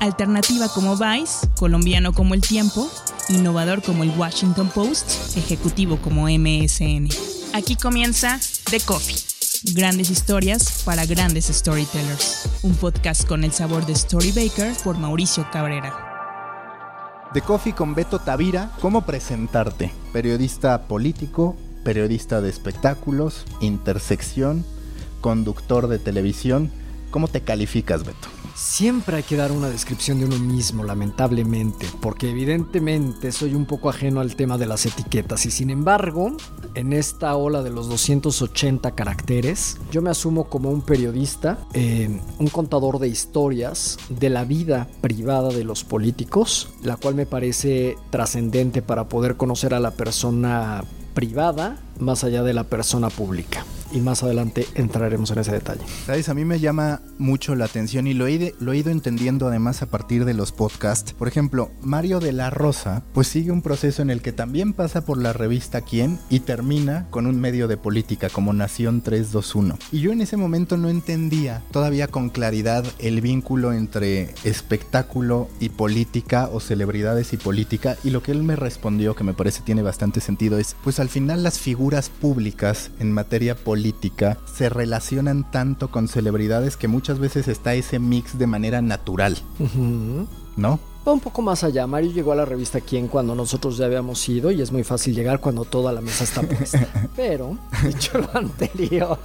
Alternativa como Vice, colombiano como El Tiempo, innovador como el Washington Post, ejecutivo como MSN. Aquí comienza The Coffee. Grandes historias para grandes storytellers. Un podcast con el sabor de Storybaker por Mauricio Cabrera. The Coffee con Beto Tavira. ¿Cómo presentarte? Periodista político, periodista de espectáculos, intersección, conductor de televisión. ¿Cómo te calificas, Beto? Siempre hay que dar una descripción de uno mismo, lamentablemente, porque evidentemente soy un poco ajeno al tema de las etiquetas y sin embargo, en esta ola de los 280 caracteres, yo me asumo como un periodista, eh, un contador de historias de la vida privada de los políticos, la cual me parece trascendente para poder conocer a la persona privada más allá de la persona pública y más adelante entraremos en ese detalle. Sabes, a mí me llama mucho la atención y lo he, lo he ido entendiendo además a partir de los podcasts. Por ejemplo, Mario de la Rosa, pues sigue un proceso en el que también pasa por la revista Quién y termina con un medio de política como Nación 321. Y yo en ese momento no entendía todavía con claridad el vínculo entre espectáculo y política o celebridades y política y lo que él me respondió que me parece tiene bastante sentido es pues al final las figuras públicas en materia política se relacionan tanto con celebridades que muchas veces está ese mix de manera natural. ¿No? Va un poco más allá. Mario llegó a la revista Quién cuando nosotros ya habíamos ido y es muy fácil llegar cuando toda la mesa está puesta. Pero, dicho lo anterior,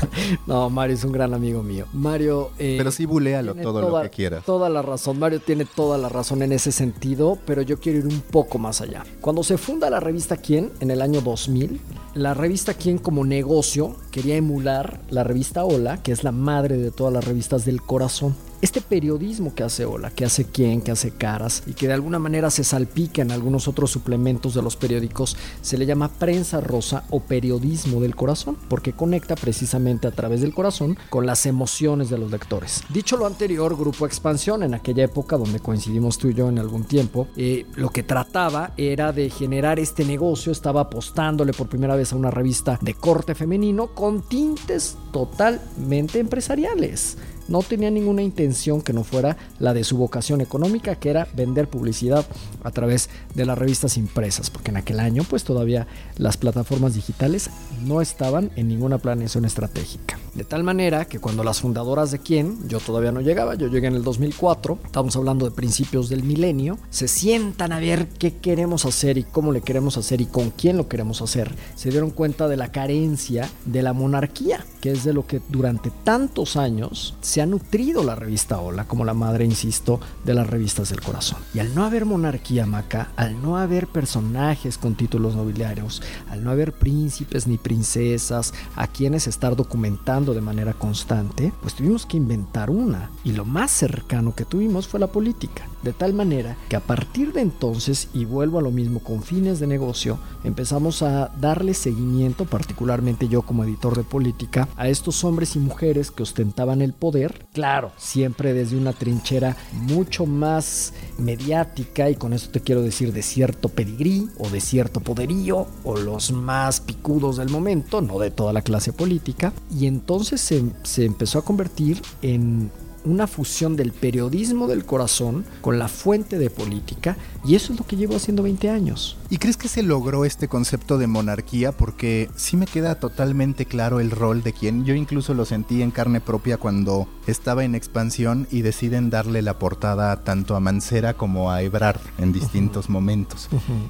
no, Mario es un gran amigo mío. Mario. Eh, pero sí, bulealo todo lo que quieras. Toda la razón. Mario tiene toda la razón en ese sentido, pero yo quiero ir un poco más allá. Cuando se funda la revista Quién en el año 2000, la revista Quién como negocio quería emular la revista Hola, que es la madre de todas las revistas del corazón este periodismo que hace Hola, que hace quién, que hace caras y que de alguna manera se salpica en algunos otros suplementos de los periódicos, se le llama prensa rosa o periodismo del corazón, porque conecta precisamente a través del corazón con las emociones de los lectores. Dicho lo anterior, Grupo Expansión, en aquella época donde coincidimos tú y yo en algún tiempo, eh, lo que trataba era de generar este negocio, estaba apostándole por primera vez a una revista de corte femenino con tintes totalmente empresariales no tenía ninguna intención que no fuera la de su vocación económica, que era vender publicidad a través de las revistas impresas, porque en aquel año pues todavía las plataformas digitales no estaban en ninguna planeación estratégica. De tal manera que cuando las fundadoras de quién, yo todavía no llegaba, yo llegué en el 2004, estamos hablando de principios del milenio, se sientan a ver qué queremos hacer y cómo le queremos hacer y con quién lo queremos hacer, se dieron cuenta de la carencia de la monarquía, que es de lo que durante tantos años se ha nutrido la revista Hola, como la madre, insisto, de las revistas del corazón. Y al no haber monarquía, Maca, al no haber personajes con títulos nobiliarios, al no haber príncipes ni princesas a quienes estar documentando, de manera constante, pues tuvimos que inventar una. Y lo más cercano que tuvimos fue la política. De tal manera que a partir de entonces, y vuelvo a lo mismo con fines de negocio, empezamos a darle seguimiento, particularmente yo como editor de política, a estos hombres y mujeres que ostentaban el poder, claro, siempre desde una trinchera mucho más mediática, y con esto te quiero decir de cierto pedigrí o de cierto poderío, o los más picudos del momento, no de toda la clase política, y entonces se, se empezó a convertir en una fusión del periodismo del corazón con la fuente de política y eso es lo que llevo haciendo 20 años. ¿Y crees que se logró este concepto de monarquía? Porque sí me queda totalmente claro el rol de quien yo incluso lo sentí en carne propia cuando estaba en expansión y deciden darle la portada tanto a Mancera como a Ebrard en distintos momentos.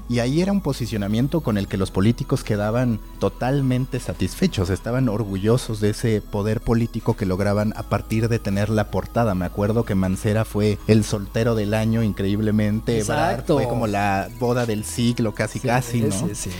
Y ahí era un posicionamiento con el que los políticos quedaban totalmente satisfechos, estaban orgullosos de ese poder político que lograban a partir de tener la portada me acuerdo que Mancera fue el soltero del año increíblemente. Exacto. Fue como la boda del siglo, casi casi, ¿no? Sí, sí.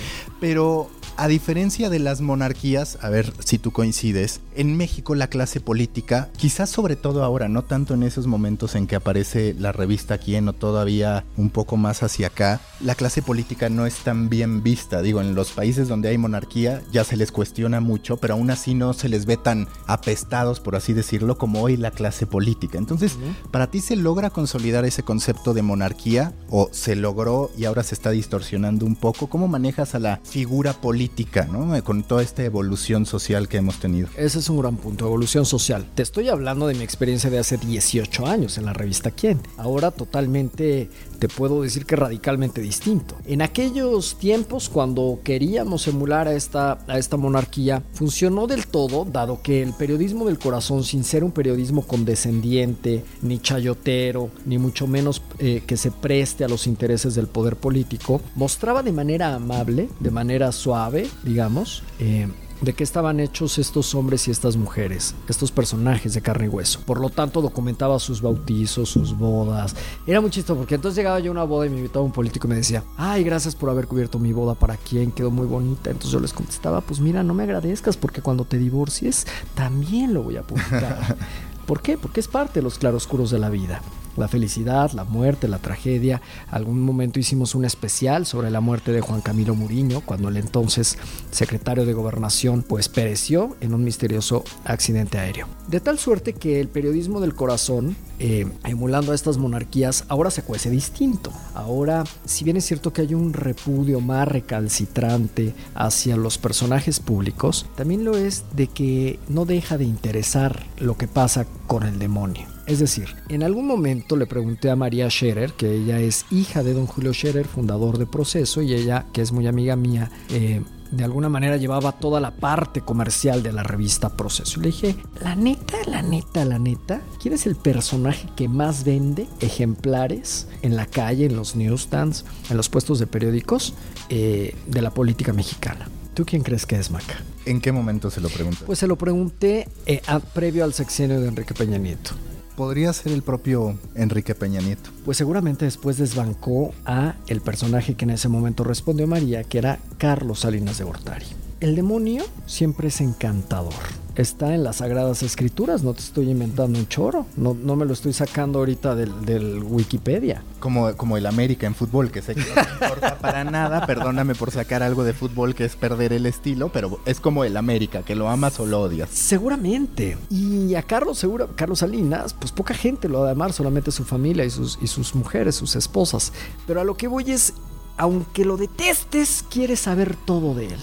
Pero a diferencia de las monarquías, a ver si tú coincides, en México la clase política, quizás sobre todo ahora, no tanto en esos momentos en que aparece la revista Quién o todavía un poco más hacia acá, la clase política no es tan bien vista. Digo, en los países donde hay monarquía ya se les cuestiona mucho, pero aún así no se les ve tan apestados, por así decirlo, como hoy la clase política. Entonces, ¿para ti se logra consolidar ese concepto de monarquía o se logró y ahora se está distorsionando un poco? ¿Cómo manejas a la figura política? Con toda esta evolución social que hemos tenido. Ese es un gran punto, evolución social. Te estoy hablando de mi experiencia de hace 18 años en la revista Quién. Ahora totalmente te puedo decir que radicalmente distinto. En aquellos tiempos, cuando queríamos emular a esta, a esta monarquía, funcionó del todo, dado que el periodismo del corazón, sin ser un periodismo condescendiente, ni chayotero, ni mucho menos eh, que se preste a los intereses del poder político, mostraba de manera amable, de manera suave, digamos, eh, de qué estaban hechos estos hombres y estas mujeres, estos personajes de carne y hueso. Por lo tanto, documentaba sus bautizos, sus bodas. Era muy chistoso porque entonces llegaba yo a una boda y me invitaba un político y me decía, ay, gracias por haber cubierto mi boda, ¿para quién? Quedó muy bonita. Entonces yo les contestaba, pues mira, no me agradezcas porque cuando te divorcies también lo voy a publicar. ¿Por qué? Porque es parte de los claroscuros de la vida la felicidad, la muerte, la tragedia. Algún momento hicimos un especial sobre la muerte de Juan Camilo Muriño, cuando el entonces secretario de Gobernación pues pereció en un misterioso accidente aéreo. De tal suerte que el periodismo del corazón, eh, emulando a estas monarquías, ahora se cuece distinto. Ahora, si bien es cierto que hay un repudio más recalcitrante hacia los personajes públicos, también lo es de que no deja de interesar lo que pasa con el demonio. Es decir, en algún momento le pregunté a María Scherer, que ella es hija de don Julio Scherer, fundador de Proceso, y ella, que es muy amiga mía, eh, de alguna manera llevaba toda la parte comercial de la revista Proceso. Y le dije, la neta, la neta, la neta, ¿quién es el personaje que más vende ejemplares en la calle, en los newsstands, en los puestos de periódicos eh, de la política mexicana? ¿Tú quién crees que es, Maca? ¿En qué momento se lo pregunté? Pues se lo pregunté eh, previo al sexenio de Enrique Peña Nieto podría ser el propio Enrique Peña Nieto. Pues seguramente después desbancó a el personaje que en ese momento respondió María, que era Carlos Salinas de Gortari. El demonio siempre es encantador. Está en las Sagradas Escrituras, no te estoy inventando un choro, no, no me lo estoy sacando ahorita del, Wikipedia. Como, como el América en fútbol, que sé que no importa para nada, perdóname por sacar algo de fútbol que es perder el estilo, pero es como el América, que lo amas o lo odias. Seguramente. Y a Carlos, seguro, Carlos Salinas, pues poca gente lo ha de amar, solamente su familia y sus, y sus mujeres, sus esposas. Pero a lo que voy es, aunque lo detestes, quieres saber todo de él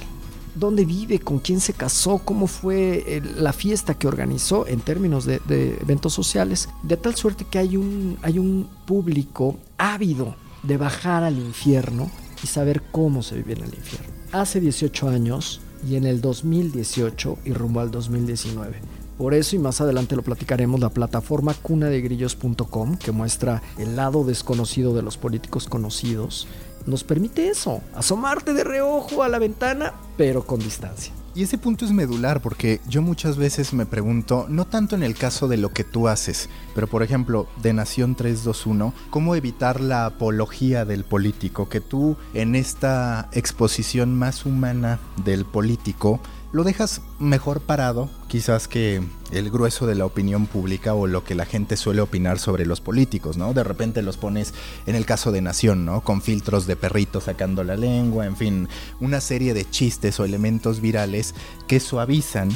dónde vive, con quién se casó, cómo fue eh, la fiesta que organizó en términos de, eventos sociales, de tal suerte que hay un, hay un público ávido de bajar al infierno y saber cómo se vive en el infierno. Hace 18 años y en el 2018 y rumbo al 2019. Por eso y más adelante lo platicaremos, la plataforma cunadegrillos.com que muestra el lado desconocido de los políticos conocidos nos permite eso, asomarte de reojo a la ventana, pero con distancia. Y ese punto es medular porque yo muchas veces me pregunto, no tanto en el caso de lo que tú haces, pero por ejemplo, de Nación 321, ¿cómo evitar la apología del político? Que tú en esta exposición más humana del político lo dejas mejor parado, quizás que el grueso de la opinión pública o lo que la gente suele opinar sobre los políticos, ¿no? De repente los pones en el caso de Nación, ¿no? Con filtros de perrito sacando la lengua, en fin, una serie de chistes o elementos virales que suavizan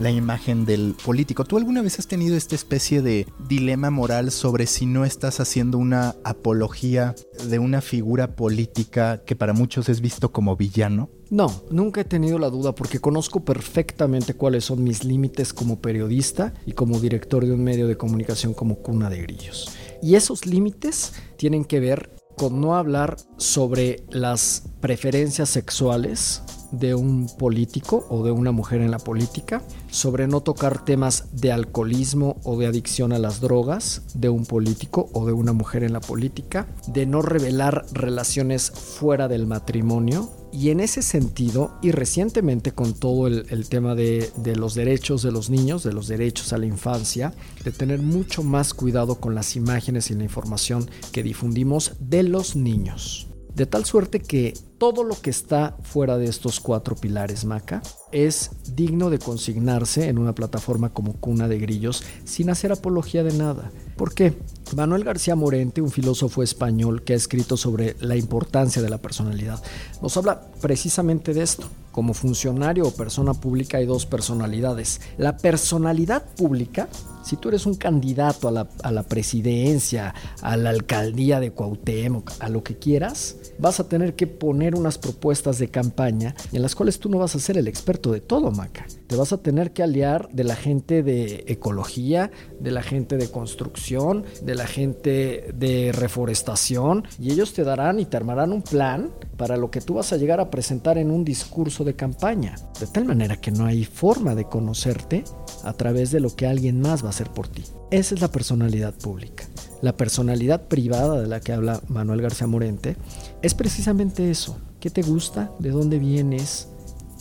la imagen del político. ¿Tú alguna vez has tenido esta especie de dilema moral sobre si no estás haciendo una apología de una figura política que para muchos es visto como villano? No, nunca he tenido la duda porque conozco perfectamente cuáles son mis límites como periodista y como director de un medio de comunicación como Cuna de Grillos. Y esos límites tienen que ver con no hablar sobre las preferencias sexuales de un político o de una mujer en la política, sobre no tocar temas de alcoholismo o de adicción a las drogas de un político o de una mujer en la política, de no revelar relaciones fuera del matrimonio. Y en ese sentido, y recientemente con todo el, tema de, de los derechos de los niños, de los derechos a la infancia, de tener mucho más cuidado con las imágenes y la información que difundimos de los niños. De tal suerte que todo lo que está fuera de estos cuatro pilares Maca es digno de consignarse en una plataforma como Cuna de Grillos sin hacer apología de nada. ¿Por qué? Manuel García Morente, un filósofo español que ha escrito sobre la importancia de la personalidad, nos habla precisamente de esto, como funcionario o persona pública hay dos personalidades. La personalidad pública, si tú eres un candidato a la, a la, presidencia, a la alcaldía de Cuauhtémoc, a lo que quieras, vas a tener que poner unas propuestas de campaña en las cuales tú no vas a ser el experto de todo, Maca. Te vas a tener que aliar de la gente de ecología, de la gente de construcción, de la gente de reforestación, y ellos te darán y te armarán un plan para lo que tú vas a llegar a presentar en un discurso de campaña. De tal manera que no hay forma de conocerte a través de lo que alguien más va a hacer por ti. Esa es la personalidad pública. La personalidad privada de la que habla Manuel García Morente es precisamente eso. ¿Qué te gusta? ¿De dónde vienes?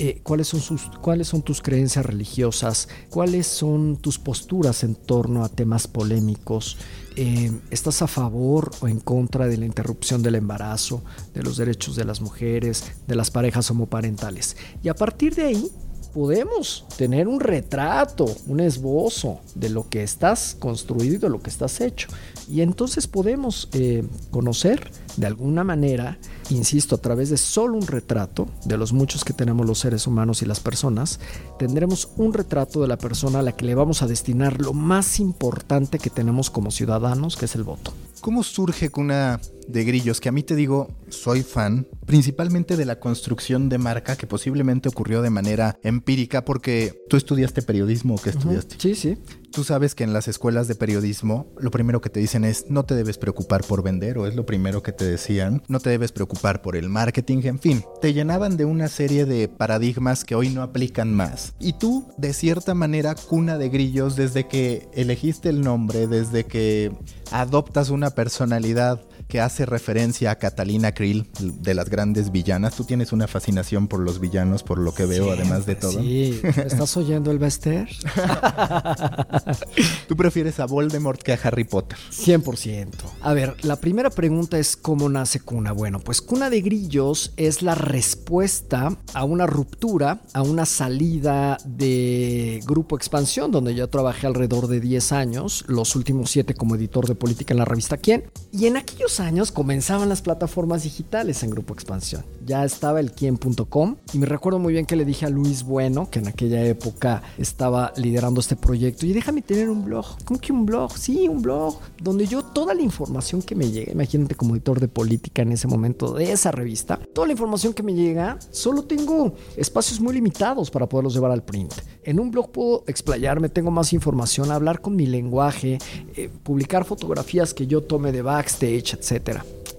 Eh, cuáles, son sus, cuáles son tus creencias religiosas, cuáles son tus posturas en torno a temas polémicos, eh, estás a favor o en contra de la interrupción del embarazo, de los derechos de las mujeres, de las parejas homoparentales. Y a partir de ahí podemos tener un retrato, un esbozo de lo que estás construido y de lo que estás hecho. Y entonces podemos eh, conocer de alguna manera, insisto, a través de solo un retrato, de los muchos que tenemos los seres humanos y las personas, tendremos un retrato de la persona a la que le vamos a destinar lo más importante que tenemos como ciudadanos, que es el voto. ¿Cómo surge Cuna de Grillos? Que a mí te digo, soy fan, principalmente de la construcción de marca que posiblemente ocurrió de manera empírica porque tú estudiaste periodismo o qué estudiaste. Sí, sí. Tú sabes que en las escuelas de periodismo lo primero que te dicen es no te debes preocupar por vender o es lo primero que te decían, no te debes preocupar por el marketing, en fin, te llenaban de una serie de paradigmas que hoy no aplican más. Y tú, de cierta manera, cuna de grillos desde que elegiste el nombre, desde que adoptas una personalidad que hace referencia a Catalina Krill, de las grandes villanas. Tú tienes una fascinación por los villanos, por lo que veo, además de todo. Sí, ¿estás oyendo el Bester? Tú prefieres a Voldemort que a Harry Potter. 100%. A ver, la primera pregunta es ¿cómo nace Cuna? Bueno, pues Cuna de Grillos es la respuesta a una ruptura, a una salida de Grupo Expansión, donde yo trabajé alrededor de 10 años, los últimos 7 como editor de política en la revista Quién. Y en aquellos años comenzaban las plataformas digitales en Grupo Expansión. Ya estaba el quién.com y me recuerdo muy bien que le dije a Luis Bueno, que en aquella época estaba liderando este proyecto, y déjame tener un blog. ¿Cómo que un blog? Sí, un blog donde yo toda la información que me llega, imagínate como editor de política en ese momento de esa revista, toda la información que me llega, solo tengo espacios muy limitados para poderlos llevar al print. En un blog puedo explayarme, tengo más información, hablar con mi lenguaje, eh, publicar fotografías que yo tome de backstage, etc.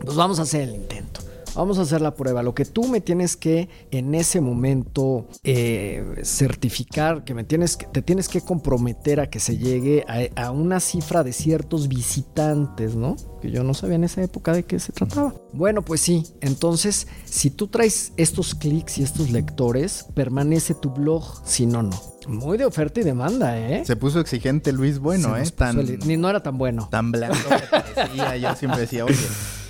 Pues vamos a hacer el intento. Vamos a hacer la prueba. Lo que tú me tienes que en ese momento eh, certificar, que me tienes te tienes que comprometer a que se llegue a, a, una cifra de ciertos visitantes, ¿no? Que yo no sabía en esa época de qué se trataba. Bueno, pues sí. Entonces, si tú traes estos clics y estos lectores, permanece tu blog. Si no, no. Muy de oferta y demanda, ¿eh? Se puso exigente Luis Bueno, ¿eh? Tan, ni no era tan bueno. Tan blanco que parecía. Yo siempre decía, oye.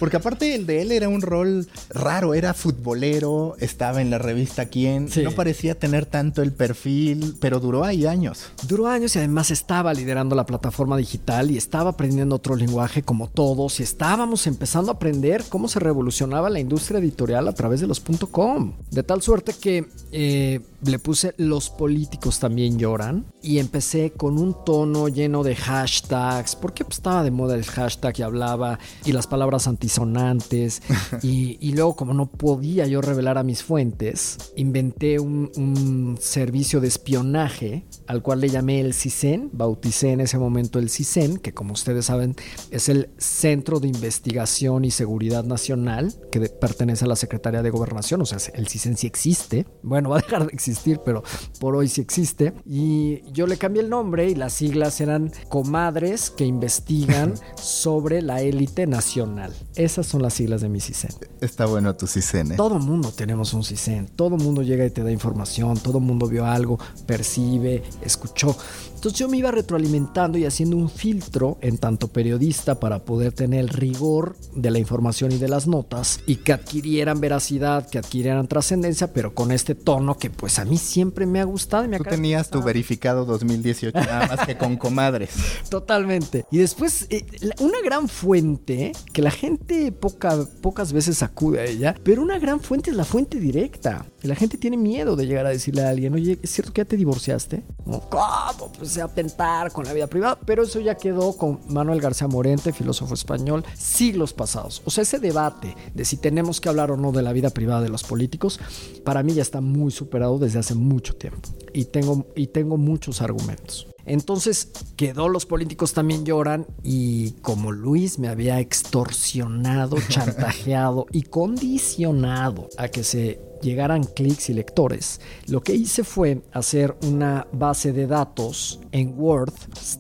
Porque aparte el de él era un rol raro, era futbolero, estaba en la revista Quién, sí. no parecía tener tanto el perfil, pero duró ahí años. Duró años y además estaba liderando la plataforma digital y estaba aprendiendo otro lenguaje como todos y estábamos empezando a aprender cómo se revolucionaba la industria editorial a través de los .com. De tal suerte que eh, le puse los políticos también lloran y empecé con un tono lleno de hashtags, porque pues, estaba de moda el hashtag y hablaba y las palabras antisonantes y, y, luego como no podía yo revelar a mis fuentes, inventé un, un, servicio de espionaje al cual le llamé el CISEN, bauticé en ese momento el CISEN, que como ustedes saben es el Centro de Investigación y Seguridad Nacional que de, pertenece a la Secretaría de Gobernación, o sea, el CISEN sí existe, bueno, va a dejar de existir, pero por hoy sí existe. Y yo le cambié el nombre y las siglas eran comadres que investigan sobre la élite nacional. Esas son las siglas de mi CISEN. Está bueno tu CISEN. ¿eh? Todo mundo tenemos un CISEN. Todo mundo llega y te da información. Todo mundo vio algo, percibe, escuchó. Entonces yo me iba retroalimentando y haciendo un filtro en tanto periodista para poder tener el rigor de la información y de las notas y que adquirieran veracidad, que adquirieran trascendencia, pero con este tono que pues a mí siempre me ha gustado. Y me Tú tenías tu verificado 2018 nada más que con comadres. Totalmente. Y después eh, una gran fuente que la gente poca, pocas veces acude a ella, pero una gran fuente es la fuente directa. Y la gente tiene miedo de llegar a decirle a alguien, oye, ¿es cierto que ya te divorciaste? ¿Cómo? Pues a atentar con la vida privada. Pero eso ya quedó con Manuel García Morente, filósofo español, siglos pasados. O sea, ese debate de si tenemos que hablar o no de la vida privada de los políticos, para mí ya está muy superado desde hace mucho tiempo. Y tengo, y tengo muchos argumentos. Entonces quedó los políticos también lloran y como Luis me había extorsionado, chantajeado y condicionado a que se llegaran clics y lectores, lo que hice fue hacer una base de datos en Word.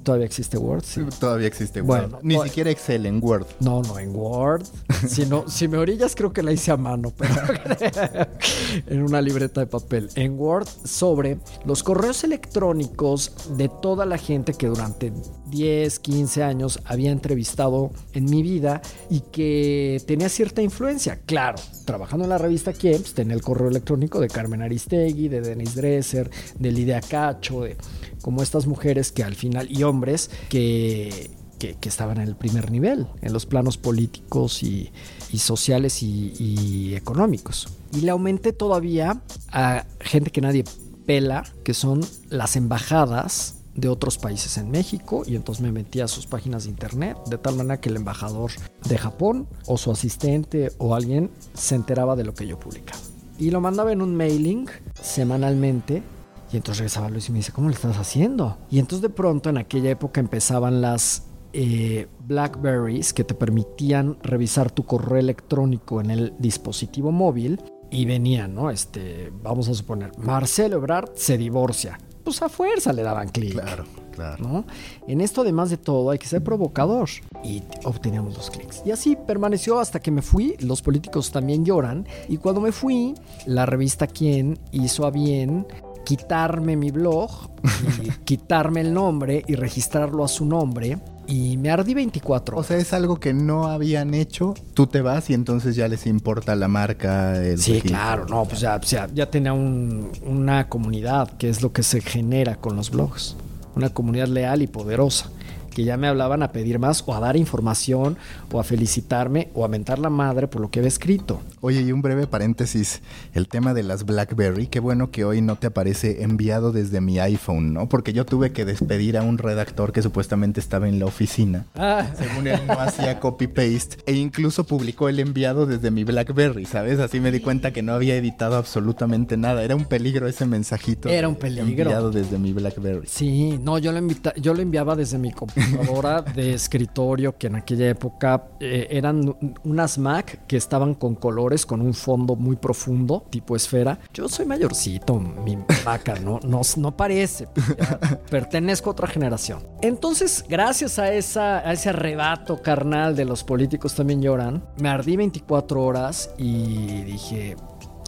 ¿Todavía existe Word? Sí. Todavía existe Word. Ni siquiera Excel en Word. No, no, en Word. si, no, si me orillas, creo que la hice a mano, pero en una libreta de papel. En Word sobre los correos electrónicos de toda la gente que durante 10, 15 años había entrevistado en mi vida y que tenía cierta influencia. Claro, trabajando en la revista Quién, tenía el correo electrónico de Carmen Aristegui, de Denis Dresser, de Lidia Cacho, de como estas mujeres que al final, y hombres que, que, estaban en el primer nivel, en los planos políticos y, sociales y económicos. Y le aumenté todavía a gente que nadie pela, que son las embajadas de otros países en México y entonces me metí a sus páginas de internet de tal manera que el embajador de Japón o su asistente o alguien se enteraba de lo que yo publicaba. Y lo mandaba en un mailing semanalmente y entonces regresaba Luis y me dice, ¿cómo le estás haciendo? Y entonces de pronto en aquella época empezaban las eh, Blackberries que te permitían revisar tu correo electrónico en el dispositivo móvil y venían, ¿no? Este, vamos a suponer, Marcelo Ebrard se divorcia. Pues a fuerza le daban clic. Claro, claro. ¿no? En esto, además de todo, hay que ser provocador. Y obteníamos los clics. Y así permaneció hasta que me fui. Los políticos también lloran. Y cuando me fui, la revista Quién hizo a bien quitarme mi blog, y quitarme el nombre y registrarlo a su nombre y me ardí 24 O sea, es algo que no habían hecho. Tú te vas y entonces ya les importa la marca. El sí, claro, no, pues ya, ya tenía una comunidad, que es lo que se genera con los blogs. Una comunidad leal y poderosa que ya me hablaban a pedir más o a dar información o a felicitarme o a mentar la madre por lo que había escrito. Oye, y un breve paréntesis, el tema de las BlackBerry, qué bueno que hoy no te aparece enviado desde mi iPhone, ¿no? Porque yo tuve que despedir a un redactor que supuestamente estaba en la oficina. Ah. Según él no hacía copy-paste e incluso publicó el enviado desde mi BlackBerry, ¿sabes? Así me di cuenta que no había editado absolutamente nada. Era un peligro ese mensajito. Era un peligro. Enviado desde mi BlackBerry. Sí, no, yo lo, yo lo enviaba desde mi computadora de escritorio que en aquella época eh, eran unas Mac que estaban con colores, con un fondo muy profundo, tipo esfera. Yo soy mayorcito, mi vaca, no, no, no parece. pertenezco a otra generación. Entonces, gracias a, a ese arrebato carnal de los políticos también lloran, me ardí 24 horas y dije,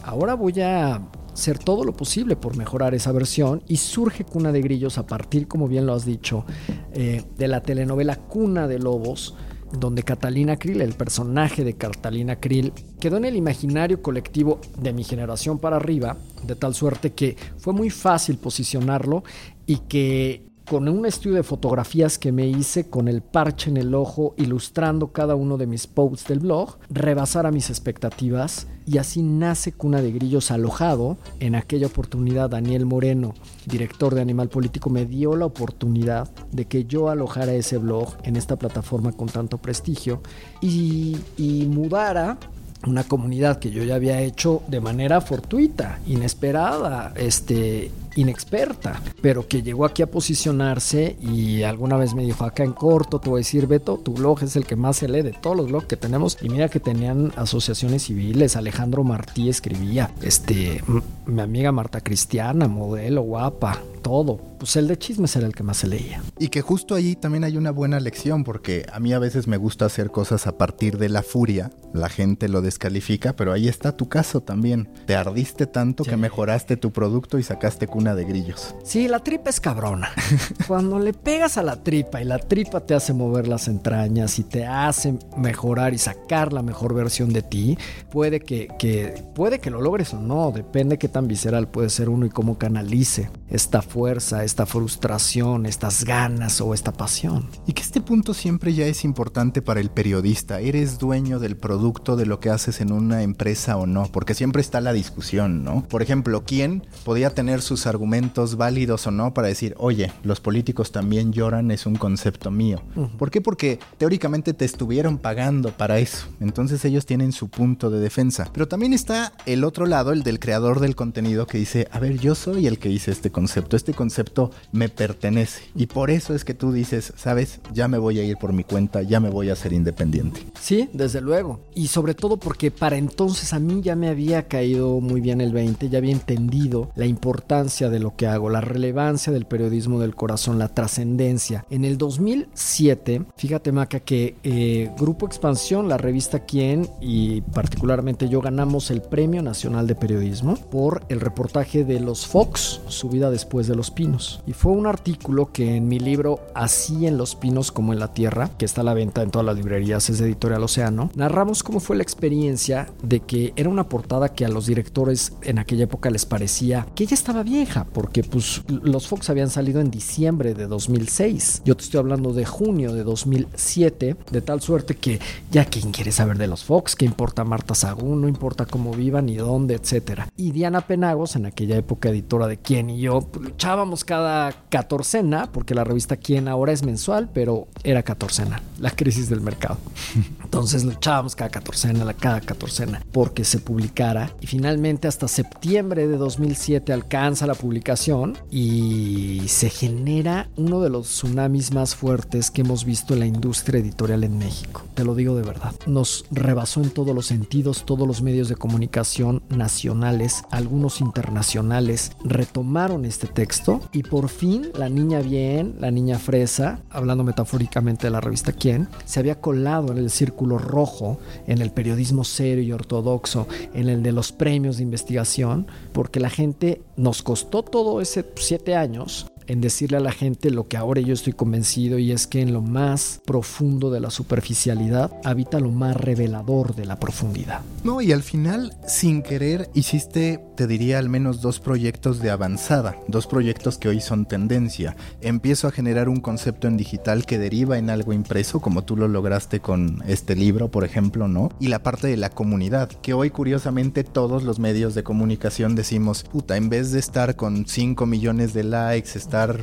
ahora voy a hacer todo lo posible por mejorar esa versión y surge Cuna de Grillos a partir, como bien lo has dicho, eh, de la telenovela Cuna de Lobos, donde Catalina Krill, el personaje de Catalina Krill, quedó en el imaginario colectivo de mi generación para arriba, de tal suerte que fue muy fácil posicionarlo y que con un estudio de fotografías que me hice con el parche en el ojo, ilustrando cada uno de mis posts del blog, rebasara mis expectativas y así nace Cuna de Grillos alojado. En aquella oportunidad Daniel Moreno, director de Animal Político, me dio la oportunidad de que yo alojara ese blog en esta plataforma con tanto prestigio y, y mudara una comunidad que yo ya había hecho de manera fortuita, inesperada, este, inexperta, pero que llegó aquí a posicionarse y alguna vez me dijo, acá en corto te voy a decir, Beto, tu blog es el que más se lee de todos los blogs que tenemos. Y mira que tenían asociaciones civiles, Alejandro Martí escribía, este, mi amiga Marta Cristiana, modelo, guapa, todo. Pues el de chismes era el que más se leía. Y que justo allí también hay una buena lección, porque a mí a veces me gusta hacer cosas a partir de la furia. La gente lo descalifica, pero ahí está tu caso también. Te ardiste tanto que mejoraste tu producto y sacaste de grillos. Sí, la tripa es cabrona. Cuando le pegas a la tripa y la tripa te hace mover las entrañas y te hace mejorar y sacar la mejor versión de ti, puede que, que puede que lo logres o no, depende qué tan visceral puede ser uno y cómo canalice esta fuerza, esta frustración, estas ganas o esta pasión. Y que este punto siempre ya es importante para el periodista. Eres dueño del producto de lo que haces en una empresa o no, porque siempre está la discusión, ¿no? Por ejemplo, ¿quién podía tener sus argumentos válidos o no para decir, oye, los políticos también lloran, es un concepto mío? ¿Por qué? Porque teóricamente te estuvieron pagando para eso. Entonces ellos tienen su punto de defensa. Pero también está el otro lado, el del creador del contenido que dice, a ver, yo soy el que hice este concepto, este concepto me pertenece. Y por eso es que tú dices, sabes, ya me voy a ir por mi cuenta, ya me voy a ser independiente. Sí, desde luego. Y sobre todo porque para entonces a mí ya me había caído muy bien el 20, ya había entendido la importancia de lo que hago, la relevancia del periodismo del corazón, la trascendencia. En el 2007, fíjate Maca, que eh, Grupo Expansión, la revista Quién y particularmente yo ganamos el Premio Nacional de Periodismo por el reportaje de los Fox, su vida después de los pinos. Y fue un artículo que en mi libro Así en los pinos como en la tierra, que está a la venta en todas las librerías, es de Editorial Océano, narramos cómo fue la experiencia de que era una portada que a los directores en aquella época les parecía que ya estaba vieja, porque pues los Fox habían salido en diciembre de 2006. Yo te estoy hablando de junio de 2007, de tal suerte que ya quien quiere saber de los Fox, que importa Marta Sagún, no importa cómo vivan ni dónde, etcétera. Y Diana Penagos, en aquella época editora de Quién y yo, luchábamos cada catorcena, porque la revista Quién ahora es mensual, pero era catorcena, la crisis del mercado. Entonces luchábamos cada catorcena, cada catorcena, porque se publicara. Y finalmente hasta septiembre de 2007 alcanza la publicación y se genera uno de los tsunamis más fuertes que hemos visto en la industria editorial en México. Te lo digo de verdad. Nos rebasó en todos los sentidos, todos los medios de comunicación nacionales, algunos internacionales, retomaron este texto y por fin la niña bien, la niña fresa, hablando metafóricamente de la revista Quién, se había colado en el círculo rojo, en el periodismo serio y ortodoxo, en el de los premios de investigación, porque la gente nos costó todo ese siete años en decirle a la gente lo que ahora yo estoy convencido y es que en lo más profundo de la superficialidad habita lo más revelador de la profundidad. No, y al final, sin querer, hiciste, te diría, al menos dos proyectos de avanzada, dos proyectos que hoy son tendencia. Empiezo a generar un concepto en digital que deriva en algo impreso, como tú lo lograste con este libro, por ejemplo, ¿no? Y la parte de la comunidad, que hoy curiosamente todos los medios de comunicación decimos, puta, en vez de estar con 5 millones de likes,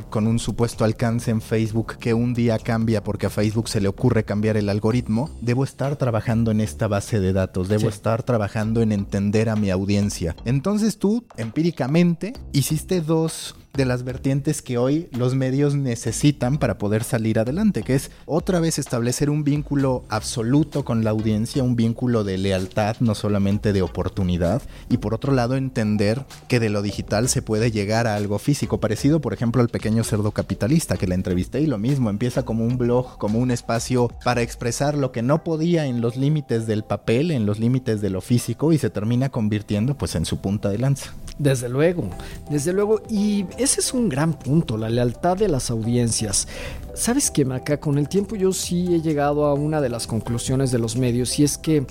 con un supuesto alcance en Facebook que un día cambia porque a Facebook se le ocurre cambiar el algoritmo, debo estar trabajando en esta base de datos, debo estar trabajando en entender a mi audiencia. Entonces tú, empíricamente, hiciste dos de las vertientes que hoy los medios necesitan para poder salir adelante, que es otra vez establecer un vínculo absoluto con la audiencia, un vínculo de lealtad, no solamente de oportunidad, y por otro lado entender que de lo digital se puede llegar a algo físico, parecido por ejemplo al pequeño cerdo capitalista que la entrevisté y lo mismo, empieza como un blog, como un espacio para expresar lo que no podía en los límites del papel, en los límites de lo físico y se termina convirtiendo pues en su punta de lanza. Desde luego, desde luego. Y ese es un gran punto, la lealtad de las audiencias. ¿Sabes qué, Maca? Con el tiempo yo sí he llegado a una de las conclusiones de los medios y es que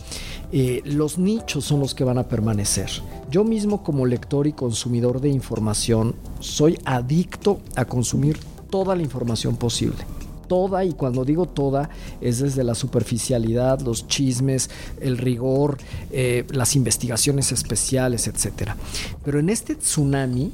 eh, los nichos son los que van a permanecer. Yo mismo como lector y consumidor de información soy adicto a consumir toda la información posible toda, y cuando digo toda, es desde la superficialidad, los chismes, el rigor, eh, las investigaciones especiales, etc. Pero en este tsunami,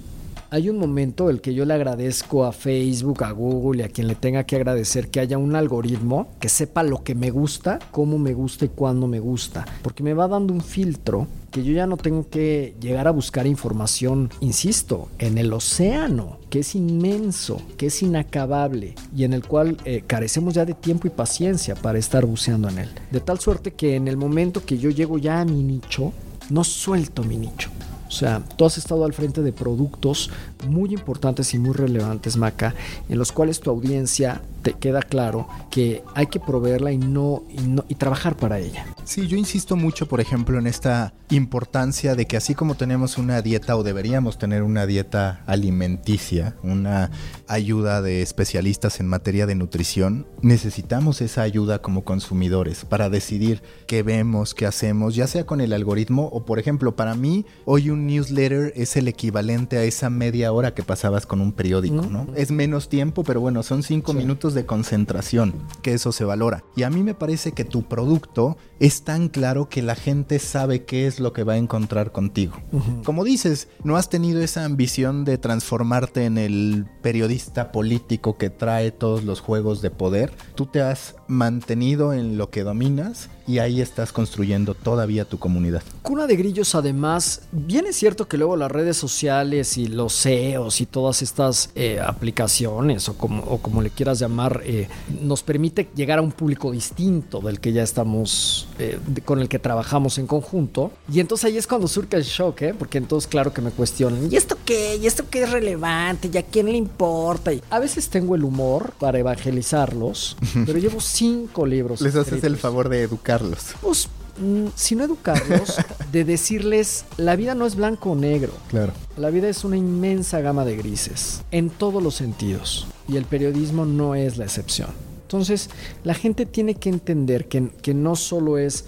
hay un momento el que yo le agradezco a Facebook, a Google y a quien le tenga que agradecer que haya un algoritmo que sepa lo que me gusta, cómo me gusta y cuándo me gusta, porque me va dando un filtro que yo ya no tengo que llegar a buscar información, insisto, en el océano, que es inmenso, que es inacabable y en el cual eh, carecemos ya de tiempo y paciencia para estar buceando en él. De tal suerte que en el momento que yo llego ya a mi nicho, no suelto mi nicho. O sea, tú has estado al frente de productos muy importantes y muy relevantes, Maca, en los cuales tu audiencia te queda claro que hay que proveerla y no, y no y trabajar para ella. Sí, yo insisto mucho, por ejemplo, en esta importancia de que así como tenemos una dieta o deberíamos tener una dieta alimenticia, una ayuda de especialistas en materia de nutrición, necesitamos esa ayuda como consumidores para decidir qué vemos, qué hacemos, ya sea con el algoritmo o por ejemplo, para mí hoy un newsletter es el equivalente a esa media hora que pasabas con un periódico, ¿no? Es menos tiempo, pero bueno, son cinco minutos de concentración, que eso se valora. Y a mí me parece que tu producto es tan claro que la gente sabe qué es lo que va a encontrar contigo. Como dices, no has tenido esa ambición de transformarte en el periodista político que trae todos los juegos de poder. Tú te has mantenido en lo que dominas y ahí estás construyendo todavía tu comunidad. Cuna de Grillos, además, bien es cierto que luego las redes sociales y los SEOs y todas estas eh, aplicaciones o como, o como le quieras llamar, eh, nos permite llegar a un público distinto del que ya estamos, eh, con el que trabajamos en conjunto. Y entonces ahí es cuando surca el shock, ¿eh? porque entonces claro que me cuestionan, ¿y esto qué? ¿Y esto qué es relevante? ¿Y a quién le importa? Y a veces tengo el humor para evangelizarlos, pero llevo cinco libros. Les haces el favor de educarlos. Pues mm, si no educarlos, de decirles, la vida no es blanco o negro. Claro. La vida es una inmensa gama de grises, en todos los sentidos. Y el periodismo no es la excepción. Entonces, la gente tiene que entender que, que no solo es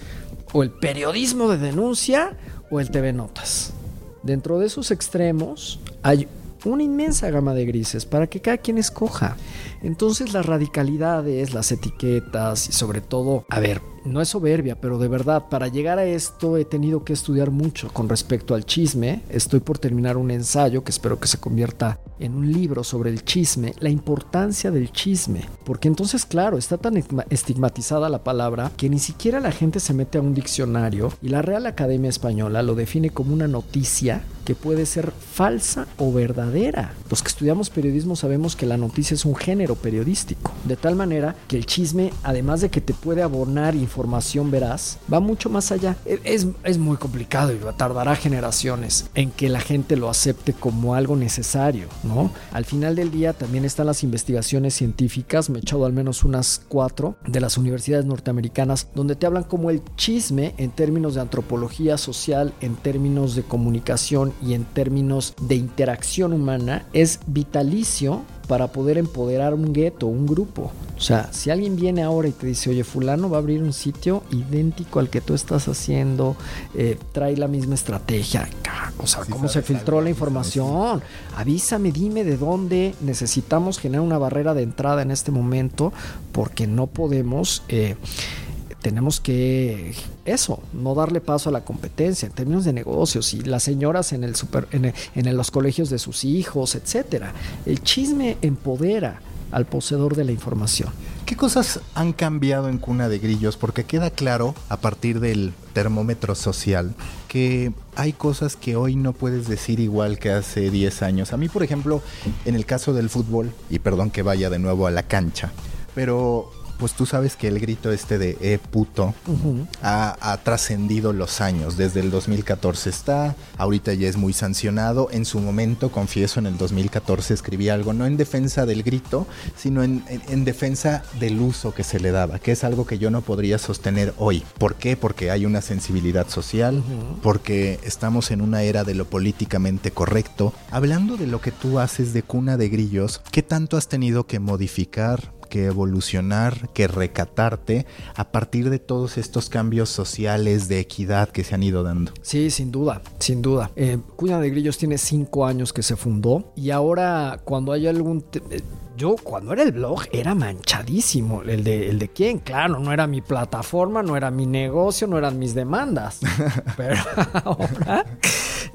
o el periodismo de denuncia o el TV Notas. Dentro de esos extremos hay una inmensa gama de grises para que cada quien escoja. Entonces las radicalidades, las etiquetas y sobre todo, a ver, no es soberbia, pero de verdad, para llegar a esto he tenido que estudiar mucho con respecto al chisme. Estoy por terminar un ensayo que espero que se convierta en un libro sobre el chisme, la importancia del chisme. Porque entonces, claro, está tan estigmatizada la palabra que ni siquiera la gente se mete a un diccionario y la Real Academia Española lo define como una noticia que puede ser falsa o verdadera. Los que estudiamos periodismo sabemos que la noticia es un género periodístico. De tal manera que el chisme, además de que te puede abonar información veraz, va mucho más allá. Es, es muy complicado y tardará generaciones en que la gente lo acepte como algo necesario, ¿no? Al final del día también están las investigaciones científicas, me he echado al menos unas cuatro de las universidades norteamericanas, donde te hablan como el chisme en términos de antropología social, en términos de comunicación y en términos de interacción humana, es vitalicio para poder empoderar un gueto, un grupo. O sea, si alguien viene ahora y te dice, oye, fulano va a abrir un sitio idéntico al que tú estás haciendo, eh, trae la misma estrategia, o sea, ¿cómo se filtró la información? Avísame, dime de dónde necesitamos generar una barrera de entrada en este momento, porque no podemos... Eh, tenemos que eso, no darle paso a la competencia en términos de negocios y las señoras en el super, en, los colegios de sus hijos, etcétera. El chisme empodera al poseedor de la información. ¿Qué cosas han cambiado en Cuna de Grillos? Porque queda claro a partir del termómetro social que hay cosas que hoy no puedes decir igual que hace 10 años. A mí, por ejemplo, en el caso del fútbol, y perdón que vaya de nuevo a la cancha, pero pues tú sabes que el grito este de eh puto ha, trascendido los años. Desde el 2014 está, ahorita ya es muy sancionado. En su momento, confieso, en el 2014 escribí algo, no en defensa del grito, sino en, defensa del uso que se le daba, que es algo que yo no podría sostener hoy. ¿Por qué? Porque hay una sensibilidad social, porque estamos en una era de lo políticamente correcto. Hablando de lo que tú haces de cuna de grillos, ¿qué tanto has tenido que modificar? Que evolucionar, que recatarte a partir de todos estos cambios sociales de equidad que se han ido dando. Sí, sin duda, sin duda. Eh, de Grillos tiene cinco años que se fundó y ahora cuando hay algún... Eh, yo cuando era el blog era manchadísimo. El de, el de quién, claro, no era mi plataforma, no era mi negocio, no eran mis demandas. Pero ahora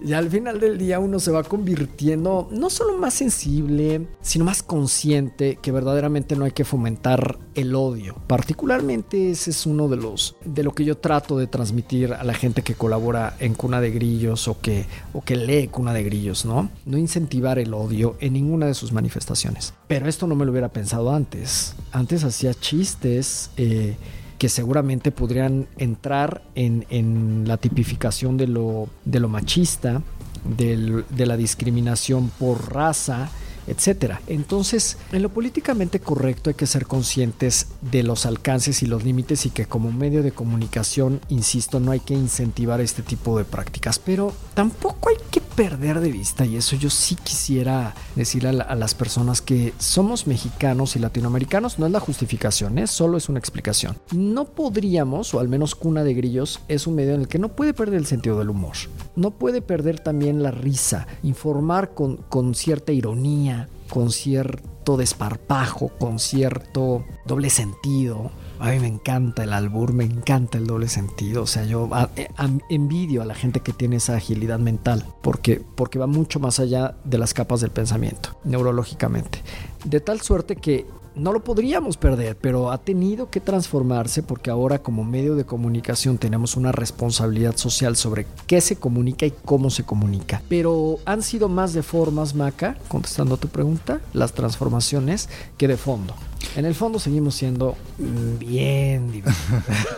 y al final del día uno se va convirtiendo no solo más sensible, sino más consciente que verdaderamente no hay que fomentar el odio. Particularmente ese es uno de los de lo que yo trato de transmitir a la gente que colabora en Cuna de Grillos o que o que lee Cuna de Grillos, ¿no? No incentivar el odio en ninguna de sus manifestaciones. Pero esto no me lo hubiera pensado antes. Antes hacía chistes eh, que seguramente podrían entrar en, la tipificación de lo, de lo machista, de la discriminación por raza etcétera. Entonces, en lo políticamente correcto hay que ser conscientes de los alcances y los límites y que como medio de comunicación, insisto, no hay que incentivar este tipo de prácticas, pero tampoco hay que perder de vista y eso yo sí quisiera decirle a, las personas que somos mexicanos y latinoamericanos, no es la justificación, ¿eh? solo es una explicación. No podríamos, o al menos Cuna de Grillos, es un medio en el que no puede perder el sentido del humor, no puede perder también la risa, informar con, con cierta ironía, con cierto desparpajo, con cierto doble sentido. A mí me encanta el albur, me encanta el doble sentido. O sea, yo eh, envidio a la gente que tiene esa agilidad mental, porque, porque va mucho más allá de las capas del pensamiento, neurológicamente. De tal suerte que no lo podríamos perder, pero ha tenido que transformarse porque ahora como medio de comunicación tenemos una responsabilidad social sobre qué se comunica y cómo se comunica. Pero han sido más de formas, Maca, contestando a tu pregunta, las transformaciones que de fondo. En el fondo seguimos siendo bien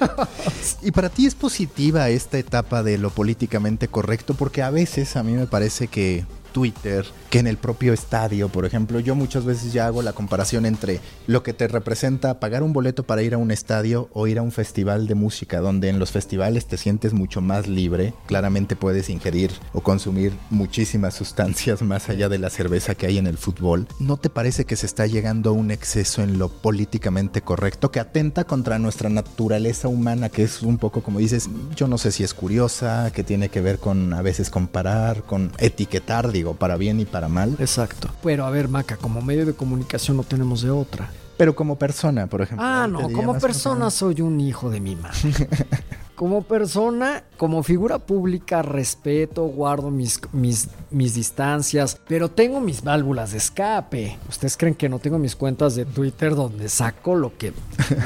y para ti es positiva esta etapa de lo políticamente correcto porque a veces a mí me parece que Twitter que en el propio estadio, por ejemplo. Yo muchas veces ya hago la comparación entre lo que te representa pagar un boleto para ir a un estadio o ir a un festival de música, donde en los festivales te sientes mucho más libre. Claramente puedes ingerir o consumir muchísimas sustancias más allá de la cerveza que hay en el fútbol. ¿No te parece que se está llegando a un exceso en lo políticamente correcto que atenta contra nuestra naturaleza humana, que es un poco como dices, yo no sé si es curiosa, que tiene que ver con a veces comparar, con etiquetar, digo, para bien y para mal. Exacto. Pero a ver, Maca, como medio de comunicación no tenemos de otra. Pero como persona, por ejemplo. Ah, no, como persona soy un hijo de mi madre. como persona, como figura pública, respeto, guardo mis, mis, mis distancias, pero tengo mis válvulas de escape. ¿Ustedes creen que no tengo mis cuentas de Twitter donde saco lo que,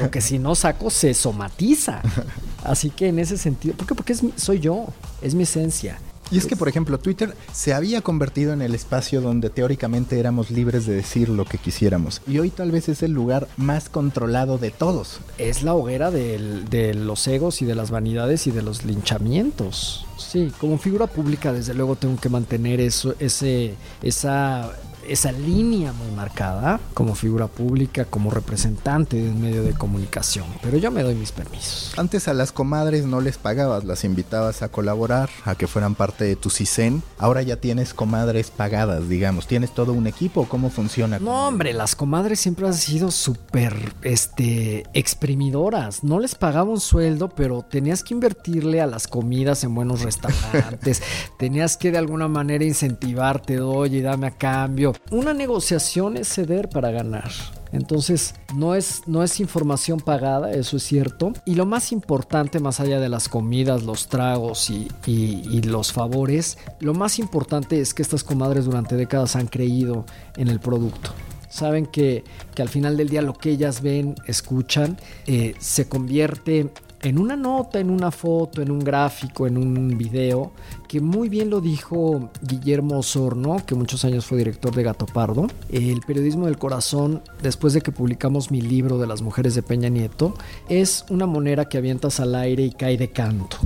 lo que si no saco se somatiza? Así que en ese sentido, ¿por qué? Porque es soy yo, es mi esencia. Y es que, por ejemplo, Twitter se había convertido en el espacio donde teóricamente éramos libres de decir lo que quisiéramos. Y hoy tal vez es el lugar más controlado de todos. Es la hoguera de los egos y de las vanidades y de los linchamientos. Sí, como figura pública, desde luego tengo que mantener eso, ese, esa esa línea muy marcada como figura pública, como representante de un medio de comunicación. Pero yo me doy mis permisos. Antes a las comadres no les pagabas, las invitabas a colaborar, a que fueran parte de tu CISEN. Ahora ya tienes comadres pagadas, digamos. ¿Tienes todo un equipo? ¿Cómo funciona? No, hombre, las comadres siempre han sido súper este, exprimidoras. No les pagaba un sueldo, pero tenías que invertirle a las comidas en buenos restaurantes. tenías que de alguna manera incentivarte, oye, dame a cambio una negociación es ceder para ganar. Entonces, no es, no es información pagada, eso es cierto. Y lo más importante, más allá de las comidas, los tragos y, y, los favores, lo más importante es que estas comadres durante décadas han creído en el producto saben que, que, al final del día lo que ellas ven, escuchan, eh, se convierte en una nota, en una foto, en un gráfico, en un video, que muy bien lo dijo Guillermo Osorno, que muchos años fue director de Gato Pardo. El periodismo del corazón, después de que publicamos mi libro de las mujeres de Peña Nieto, es una moneda que avientas al aire y cae de canto,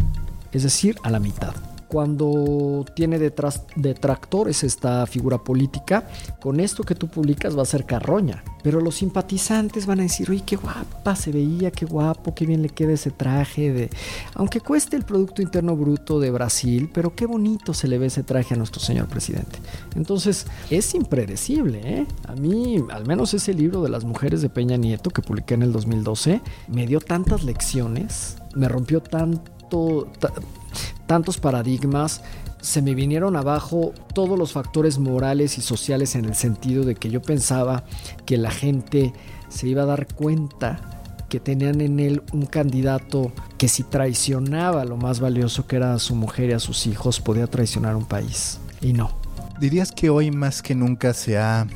es decir, a la mitad cuando tiene detrás detractores esta figura política, con esto que tú publicas va a ser carroña. Pero los simpatizantes van a decir, oye, qué guapa se veía, qué guapo, qué bien le queda ese traje. De... Aunque cueste el Producto Interno Bruto de Brasil, pero qué bonito se le ve ese traje a nuestro señor presidente. Entonces, es impredecible. ¿eh? A mí, al menos ese libro de las mujeres de Peña Nieto que publiqué en el 2012, me dio tantas lecciones, me rompió tanto tantos paradigmas, se me vinieron abajo todos los factores morales y sociales en el sentido de que yo pensaba que la gente se iba a dar cuenta que tenían en él un candidato que si traicionaba lo más valioso que era a su mujer y a sus hijos, podía traicionar un país. Y no. ¿Dirías que hoy más que nunca se ha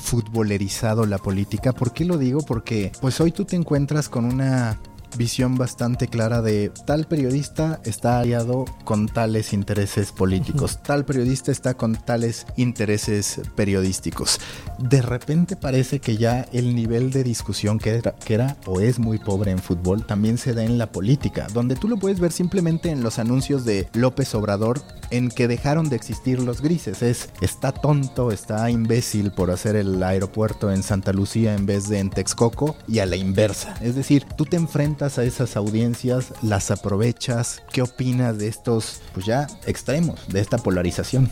futbolerizado la política? ¿Por qué lo digo? Porque pues hoy tú te encuentras con una visión bastante clara de tal periodista está aliado con tales intereses políticos, tal periodista está con tales intereses periodísticos. De repente parece que ya el nivel de discusión que era, que era o es muy pobre en fútbol también se da en la política, donde tú lo puedes ver simplemente en los anuncios de López Obrador en que dejaron de existir los grises. Es está tonto, está imbécil por hacer el aeropuerto en Santa Lucía en vez de en Texcoco y a la inversa. Es decir, tú te enfrentas a esas audiencias, las aprovechas. ¿Qué opinas de estos, pues ya, extremos, de esta polarización?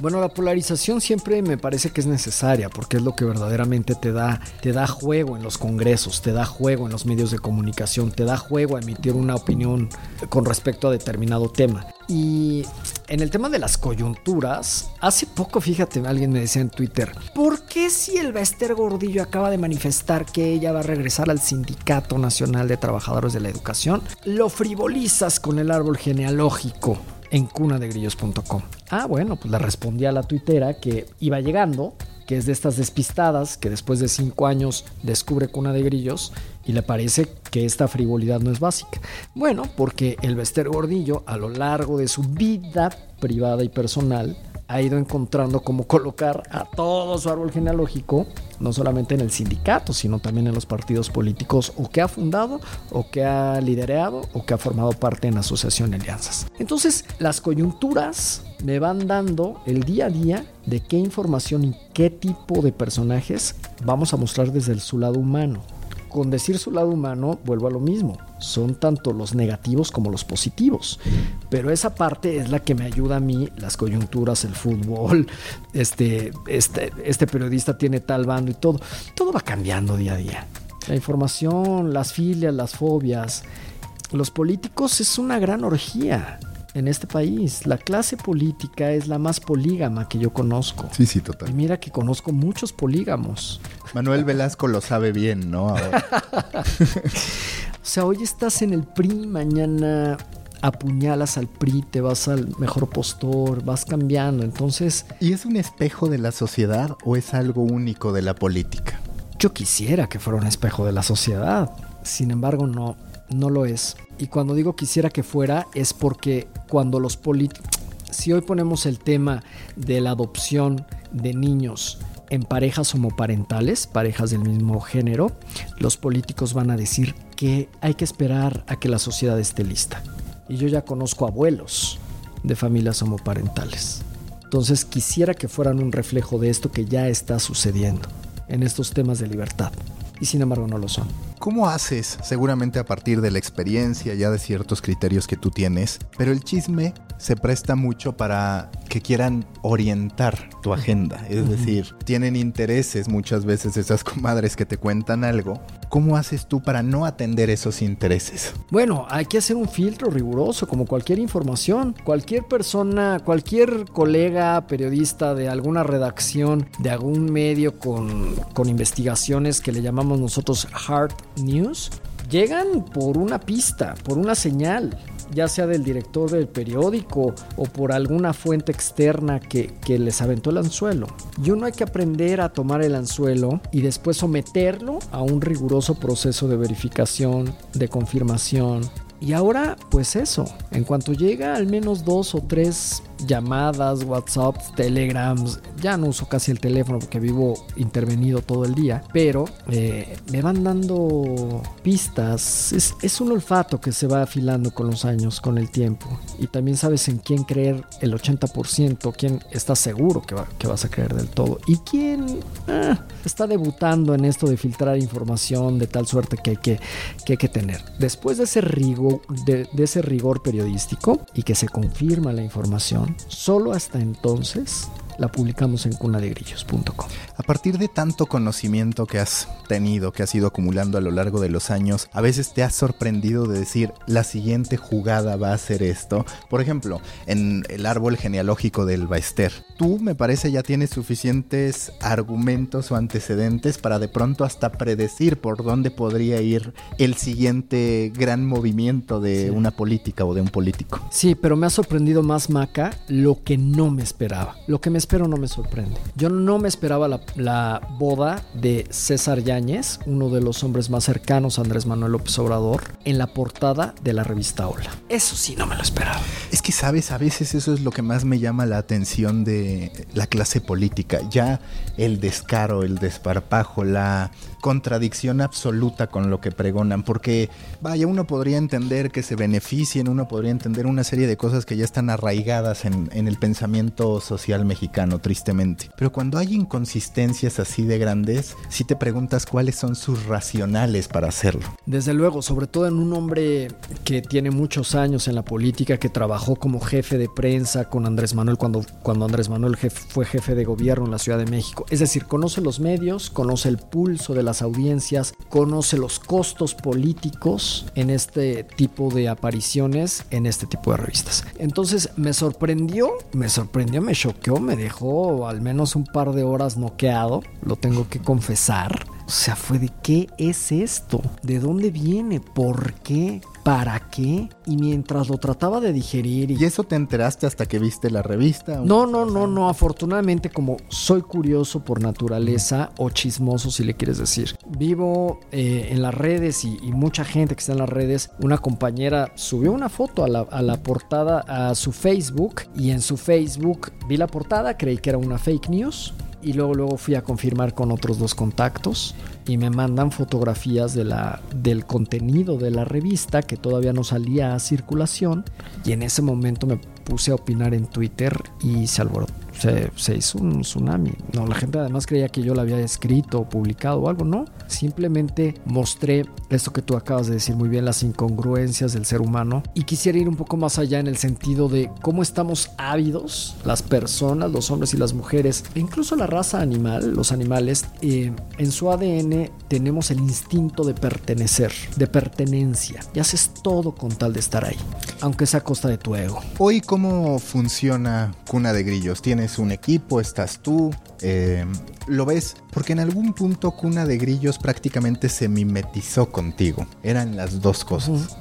Bueno, la polarización siempre me parece que es necesaria porque es lo que verdaderamente te da, te da juego en los congresos, te da juego en los medios de comunicación, te da juego a emitir una opinión con respecto a determinado tema. Y en el tema de las coyunturas, hace poco, fíjate, alguien me decía en Twitter, ¿por qué si el Bester Gordillo acaba de manifestar que ella va a regresar al Sindicato Nacional de Trabajadores de la Educación, lo frivolizas con el árbol genealógico? en cunadegrillos.com. Ah, bueno, pues le respondí a la tuitera que iba llegando, que es de estas despistadas que después de cinco años descubre Cuna de Grillos y le parece que esta frivolidad no es básica. Bueno, porque el Bester Gordillo a lo largo de su vida privada y personal ha ido encontrando cómo colocar a todo su árbol genealógico, no solamente en el sindicato, sino también en los partidos políticos o que ha fundado, o que ha liderado, o que ha formado parte en asociación alianzas. Entonces, las coyunturas me van dando el día a día de qué información y qué tipo de personajes vamos a mostrar desde su lado humano con decir su lado humano, vuelvo a lo mismo. Son tanto los negativos como los positivos. Pero esa parte es la que me ayuda a mí, las coyunturas, el fútbol, este, este, este periodista tiene tal bando y todo. Todo va cambiando día a día. La información, las filias, las fobias. Los políticos es una gran orgía en este país. La clase política es la más polígama que yo conozco. Sí, sí, total. Y mira que conozco muchos polígamos. Manuel Velasco lo sabe bien, ¿no? o sea, hoy estás en el PRI, mañana apuñalas al PRI, te vas al mejor postor, vas cambiando. Entonces. ¿Y es un espejo de la sociedad o es algo único de la política? Yo quisiera que fuera un espejo de la sociedad. Sin embargo, no, no lo es. Y cuando digo quisiera que fuera, es porque cuando los políticos. Si hoy ponemos el tema de la adopción de niños en parejas homoparentales, parejas del mismo género, los políticos van a decir que hay que esperar a que la sociedad esté lista. Y yo ya conozco abuelos de familias homoparentales. Entonces quisiera que fueran un reflejo de esto que ya está sucediendo en estos temas de libertad. Y sin embargo no lo son. ¿Cómo haces? Seguramente a partir de la experiencia ya de ciertos criterios que tú tienes, pero el chisme se presta mucho para que quieran orientar tu agenda. Es decir, tienen intereses muchas veces esas comadres que te cuentan algo. ¿Cómo haces tú para no atender esos intereses? Bueno, hay que hacer un filtro riguroso, como cualquier información. Cualquier persona, cualquier colega periodista de alguna redacción, de algún medio con, con investigaciones que le llamamos nosotros hard news, llegan por una pista, por una señal ya sea del director del periódico o por alguna fuente externa que, les aventó el anzuelo. Y uno hay que aprender a tomar el anzuelo y después someterlo a un riguroso proceso de verificación, de confirmación, y ahora, pues eso, en cuanto llega al menos dos o tres llamadas, WhatsApp, Telegrams, ya no uso casi el teléfono porque vivo intervenido todo el día, pero eh, me van dando pistas. Es, un olfato que se va afilando con los años, con el tiempo. Y también sabes en quién creer el 80%, quién está seguro que, que vas a creer del todo. Y quién ah, está debutando en esto de filtrar información de tal suerte que hay que, que, hay que tener. Después de ese rigor, de, ese rigor periodístico y que se confirma la información, solo hasta entonces la publicamos en cunadegrillos.com. A partir de tanto conocimiento que has tenido, que has ido acumulando a lo largo de los años, a veces te has sorprendido de decir, la siguiente jugada va a ser esto. Por ejemplo, en el árbol genealógico del Baester, tú me parece ya tienes suficientes argumentos o antecedentes para de pronto hasta predecir por dónde podría ir el siguiente gran movimiento de una política o de un político. Sí, pero me ha sorprendido más Maca lo que no me esperaba. Lo que me espero no me sorprende. Yo no me esperaba la, boda de César Yáñez, uno de los hombres más cercanos a Andrés Manuel López Obrador, en la portada de la revista Hola. Eso sí no me lo esperaba. Es que sabes, a veces eso es lo que más me llama la atención de la clase política. Ya el descaro, el desparpajo, la contradicción absoluta con lo que pregonan, porque vaya, uno podría entender que se beneficien, uno podría entender una serie de cosas que ya están arraigadas en el pensamiento social mexicano, tristemente. Pero cuando hay inconsistencias así de grandes, sí te preguntas cuáles son sus racionales para hacerlo. Desde luego, sobre todo en un hombre que tiene muchos años en la política, que trabajó como jefe de prensa con Andrés Manuel cuando, cuando Andrés Manuel fue jefe de gobierno en la Ciudad de México. Es decir, conoce los medios, conoce el pulso de las audiencias, conoce los costos políticos en este tipo de apariciones, en este tipo de revistas. Entonces me sorprendió, me sorprendió, me choqueó, me dejó al menos un par de horas noqueado, lo tengo que confesar. O sea, fue de qué es esto, de dónde viene, por qué, para qué. Y mientras lo trataba de digerir. ¿Y, eso te enteraste hasta que viste la revista? No, no, no, no. Afortunadamente, como soy curioso por naturaleza o chismoso, si le quieres decir, vivo eh, en las redes y, mucha gente que está en las redes. Una compañera subió una foto a la, a la portada a su Facebook y en su Facebook vi la portada, creí que era una fake news y luego, luego fui a confirmar con otros dos contactos y me mandan fotografías de la, del contenido de la revista que todavía no salía a circulación y en ese momento me puse a opinar en Twitter y se alborotó se, hizo un tsunami. No, la gente además creía que yo la había escrito o publicado o algo, no. Simplemente mostré esto que tú acabas de decir muy bien, las incongruencias del ser humano. Y quisiera ir un poco más allá en el sentido de cómo estamos ávidos, las personas, los hombres y las mujeres, e incluso la raza animal, los animales, eh, en su ADN tenemos el instinto de pertenecer, de pertenencia. Y haces todo con tal de estar ahí, aunque sea a costa de tu ego. Hoy, ¿cómo funciona Cuna de Grillos? ¿Tienes es un equipo, estás tú, eh, lo ves, porque en algún punto Cuna de Grillos prácticamente se mimetizó contigo. Eran las dos cosas.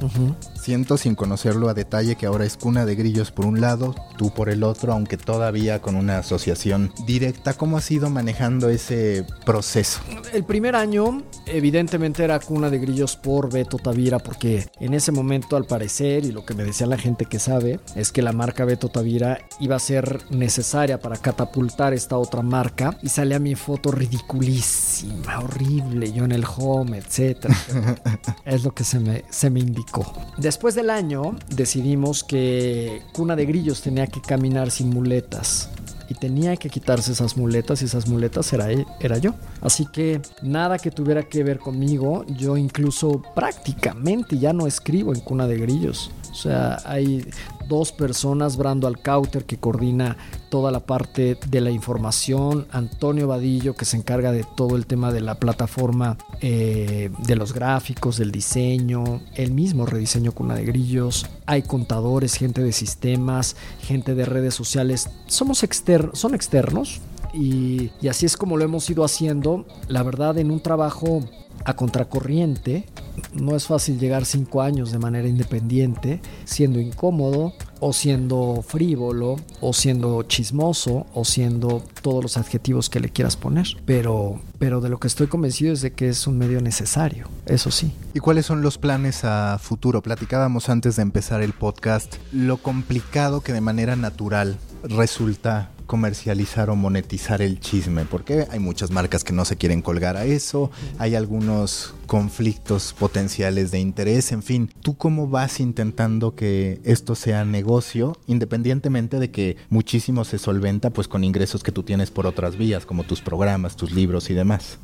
Siento sin conocerlo a detalle que ahora es Cuna de Grillos por un lado, tú por el otro, aunque todavía con una asociación directa. ¿Cómo has ido manejando ese proceso? El primer año, evidentemente, era Cuna de Grillos por Beto Tavira, porque en ese momento, al parecer, y lo que me decía la gente que sabe, es que la marca Beto Tavira iba a ser necesaria para catapultar esta otra marca y sale a mi foto ridiculísima, horrible, yo en el home, etc. es lo que se me, se me indicó. Después del año decidimos que Cuna de Grillos tenía que caminar sin muletas y tenía que quitarse esas muletas y esas muletas era, era yo. Así que nada que tuviera que ver conmigo, yo incluso prácticamente ya no escribo en Cuna de Grillos. O sea, hay dos personas, Brando Alcauter que coordina toda la parte de la información, Antonio Vadillo que se encarga de todo el tema de la plataforma eh, de los gráficos, del diseño, el mismo rediseño Cuna de Grillos, hay contadores, gente de sistemas, gente de redes sociales, somos externos, son externos, y, así es como lo hemos ido haciendo, la verdad, en un trabajo a contracorriente. No es fácil llegar cinco años de manera independiente, siendo incómodo, o siendo frívolo, o siendo chismoso, o siendo todos los adjetivos que le quieras poner. Pero, pero de lo que estoy convencido es de que es un medio necesario, eso sí. ¿Y cuáles son los planes a futuro? Platicábamos antes de empezar el podcast lo complicado que de manera natural resulta comercializar o monetizar el chisme, porque hay muchas marcas que no se quieren colgar a eso, hay algunos conflictos potenciales de interés, en fin, ¿tú cómo vas intentando que esto sea negocio, independientemente de que muchísimo se solventa pues con ingresos que tú tienes por otras vías, como tus programas, tus libros y demás?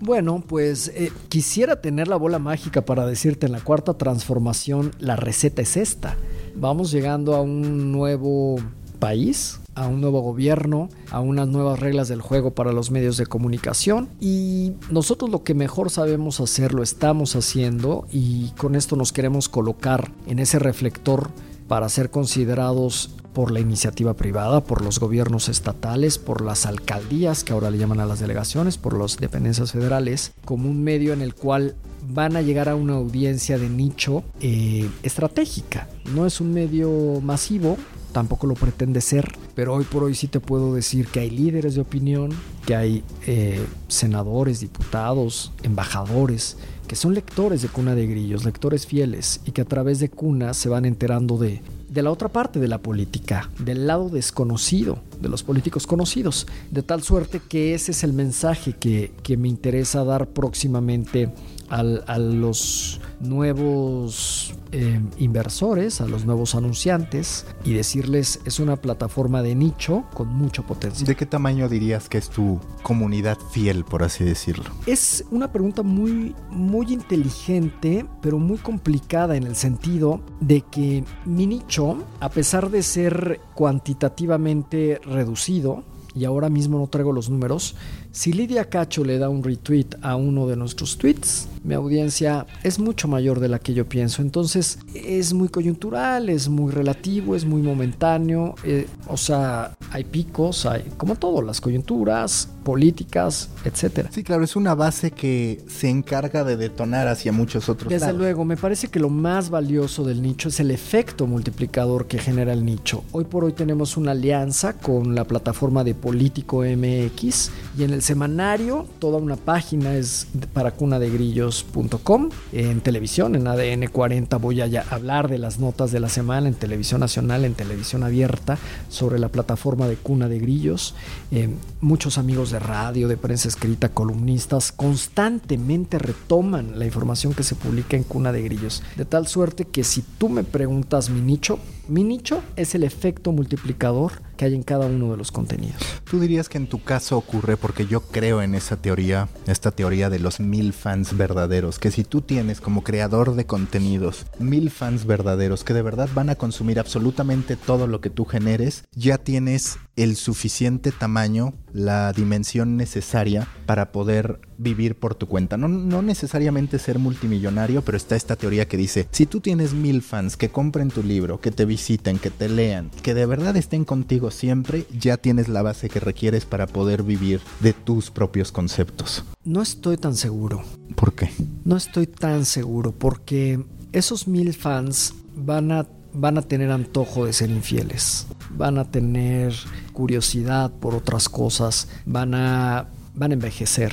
Bueno, pues eh, quisiera tener la bola mágica para decirte en la cuarta transformación, la receta es esta. Vamos llegando a un nuevo país, a un nuevo gobierno, a unas nuevas reglas del juego para los medios de comunicación y nosotros lo que mejor sabemos hacer lo estamos haciendo y con esto nos queremos colocar en ese reflector para ser considerados por la iniciativa privada, por los gobiernos estatales, por las alcaldías, que ahora le llaman a las delegaciones, por las dependencias federales, como un medio en el cual van a llegar a una audiencia de nicho eh, estratégica. No es un medio masivo, tampoco lo pretende ser, pero hoy por hoy sí te puedo decir que hay líderes de opinión, que hay eh, senadores, diputados, embajadores, que son lectores de Cuna de Grillos, lectores fieles, y que a través de Cuna se van enterando de, de la otra parte de la política, del lado desconocido de los políticos conocidos, de tal suerte que ese es el mensaje que, que me interesa dar próximamente al, a los nuevos eh, inversores, a los nuevos anunciantes y decirles es una plataforma de nicho con mucho potencial. ¿De qué tamaño dirías que es tu comunidad fiel, por así decirlo? Es una pregunta muy, muy inteligente, pero muy complicada en el sentido de que mi nicho, a pesar de ser cuantitativamente reducido, y ahora mismo no traigo los números, si Lidia Cacho le da un retweet a uno de nuestros tweets, mi audiencia es mucho mayor de la que yo pienso. Entonces es muy coyuntural, es muy relativo, es muy momentáneo. Eh, o sea, hay picos, hay como todo, las coyunturas, políticas, etcétera. Sí, claro, es una base que se encarga de detonar hacia muchos otros Desde lados. luego, me parece que lo más valioso del nicho es el efecto multiplicador que genera el nicho. Hoy por hoy tenemos una alianza con la plataforma de Político MX y en el semanario toda una página es para cunadegrillos.com. En televisión, en ADN 40 voy a hablar de las notas de la semana en televisión nacional, en televisión abierta sobre la plataforma de Cuna de Grillos. Eh, muchos amigos de radio, de prensa escrita, columnistas, constantemente retoman la información que se publica en Cuna de Grillos. De tal suerte que si tú me preguntas mi nicho, mi nicho es el efecto multiplicador que hay en cada uno de los contenidos. Tú dirías que en tu caso ocurre porque yo creo en esa teoría, esta teoría de los mil fans verdaderos, que si tú tienes como creador de contenidos mil fans verdaderos que de verdad van a consumir absolutamente todo lo que tú generes, ya tienes el suficiente tamaño, la dimensión necesaria para poder vivir por tu cuenta. No, necesariamente ser multimillonario, pero está esta teoría que dice, si tú tienes mil fans que compren tu libro, que te visiten, que te lean, que de verdad estén contigo siempre, ya tienes la base que requieres para poder vivir de tus propios conceptos. No estoy tan seguro. ¿Por qué? No estoy tan seguro porque esos mil fans van a van a tener antojo de ser infieles, van a tener curiosidad por otras cosas, van a, van a envejecer,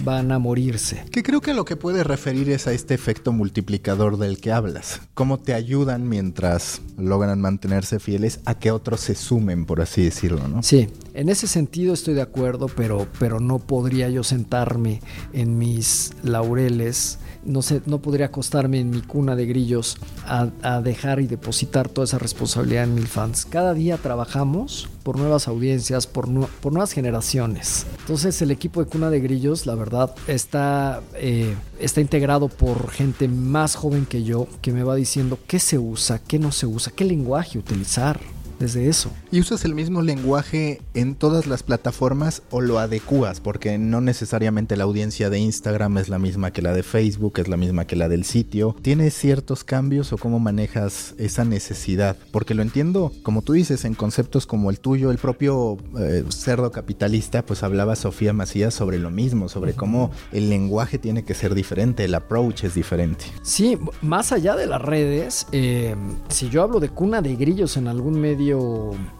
van a morirse. Que creo que lo que puede referir es a este efecto multiplicador del que hablas. Cómo te ayudan mientras logran mantenerse fieles a que otros se sumen, por así decirlo, ¿no? Sí, en ese sentido estoy de acuerdo, pero, pero no podría yo sentarme en mis laureles no, sé, no podría acostarme en mi cuna de grillos a, dejar y depositar toda esa responsabilidad en mil fans. Cada día trabajamos por nuevas audiencias, por, por nuevas generaciones. Entonces el equipo de cuna de grillos, la verdad, está, eh, está integrado por gente más joven que yo que me va diciendo qué se usa, qué no se usa, qué lenguaje utilizar desde eso. ¿Y usas el mismo lenguaje en todas las plataformas o lo adecuas? Porque no necesariamente la audiencia de Instagram es la misma que la de Facebook, es la misma que la del sitio. ¿Tienes ciertos cambios o cómo manejas esa necesidad? Porque lo entiendo, como tú dices, en conceptos como el tuyo, el propio eh, cerdo capitalista, pues hablaba Sofía Macías sobre lo mismo, sobre cómo el lenguaje tiene que ser diferente, el approach es diferente. Sí, más allá de las redes, eh, si yo hablo de cuna de grillos en algún medio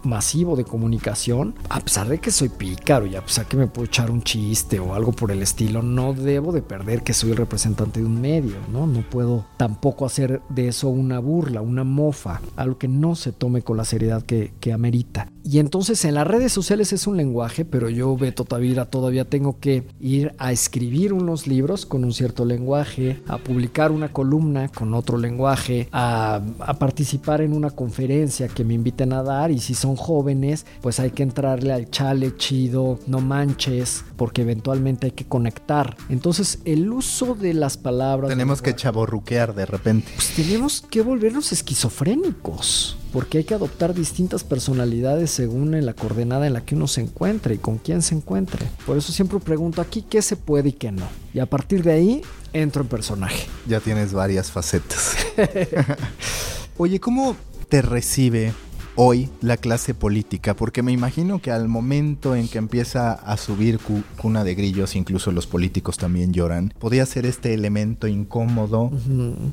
masivo de comunicación, a pesar de que soy pícaro y a pesar que me puedo echar un chiste o algo por el estilo, no debo de perder que soy el representante de un medio, ¿no? No puedo tampoco hacer de eso una burla, una mofa, algo que no se tome con la seriedad que, que amerita. Y entonces en las redes sociales es un lenguaje, pero yo, Beto Tavira, todavía tengo que ir a escribir unos libros con un cierto lenguaje, a publicar una columna con otro lenguaje, a, a participar en una conferencia que me inviten a dar y si son jóvenes, pues hay que entrarle al chale chido, no manches, porque eventualmente hay que conectar. Entonces el uso de las palabras... Tenemos que chaborruquear de repente. Pues tenemos que volvernos esquizofrénicos porque hay que adoptar distintas personalidades según en la coordenada en la que uno se encuentre y con quién se encuentre. Por eso siempre pregunto aquí qué se puede y qué no. Y a partir de ahí entro en personaje. Ya tienes varias facetas. Oye, ¿cómo te recibe hoy la clase política? Porque me imagino que al momento en que empieza a subir cuna de grillos, incluso los políticos también lloran, podría ser este elemento incómodo.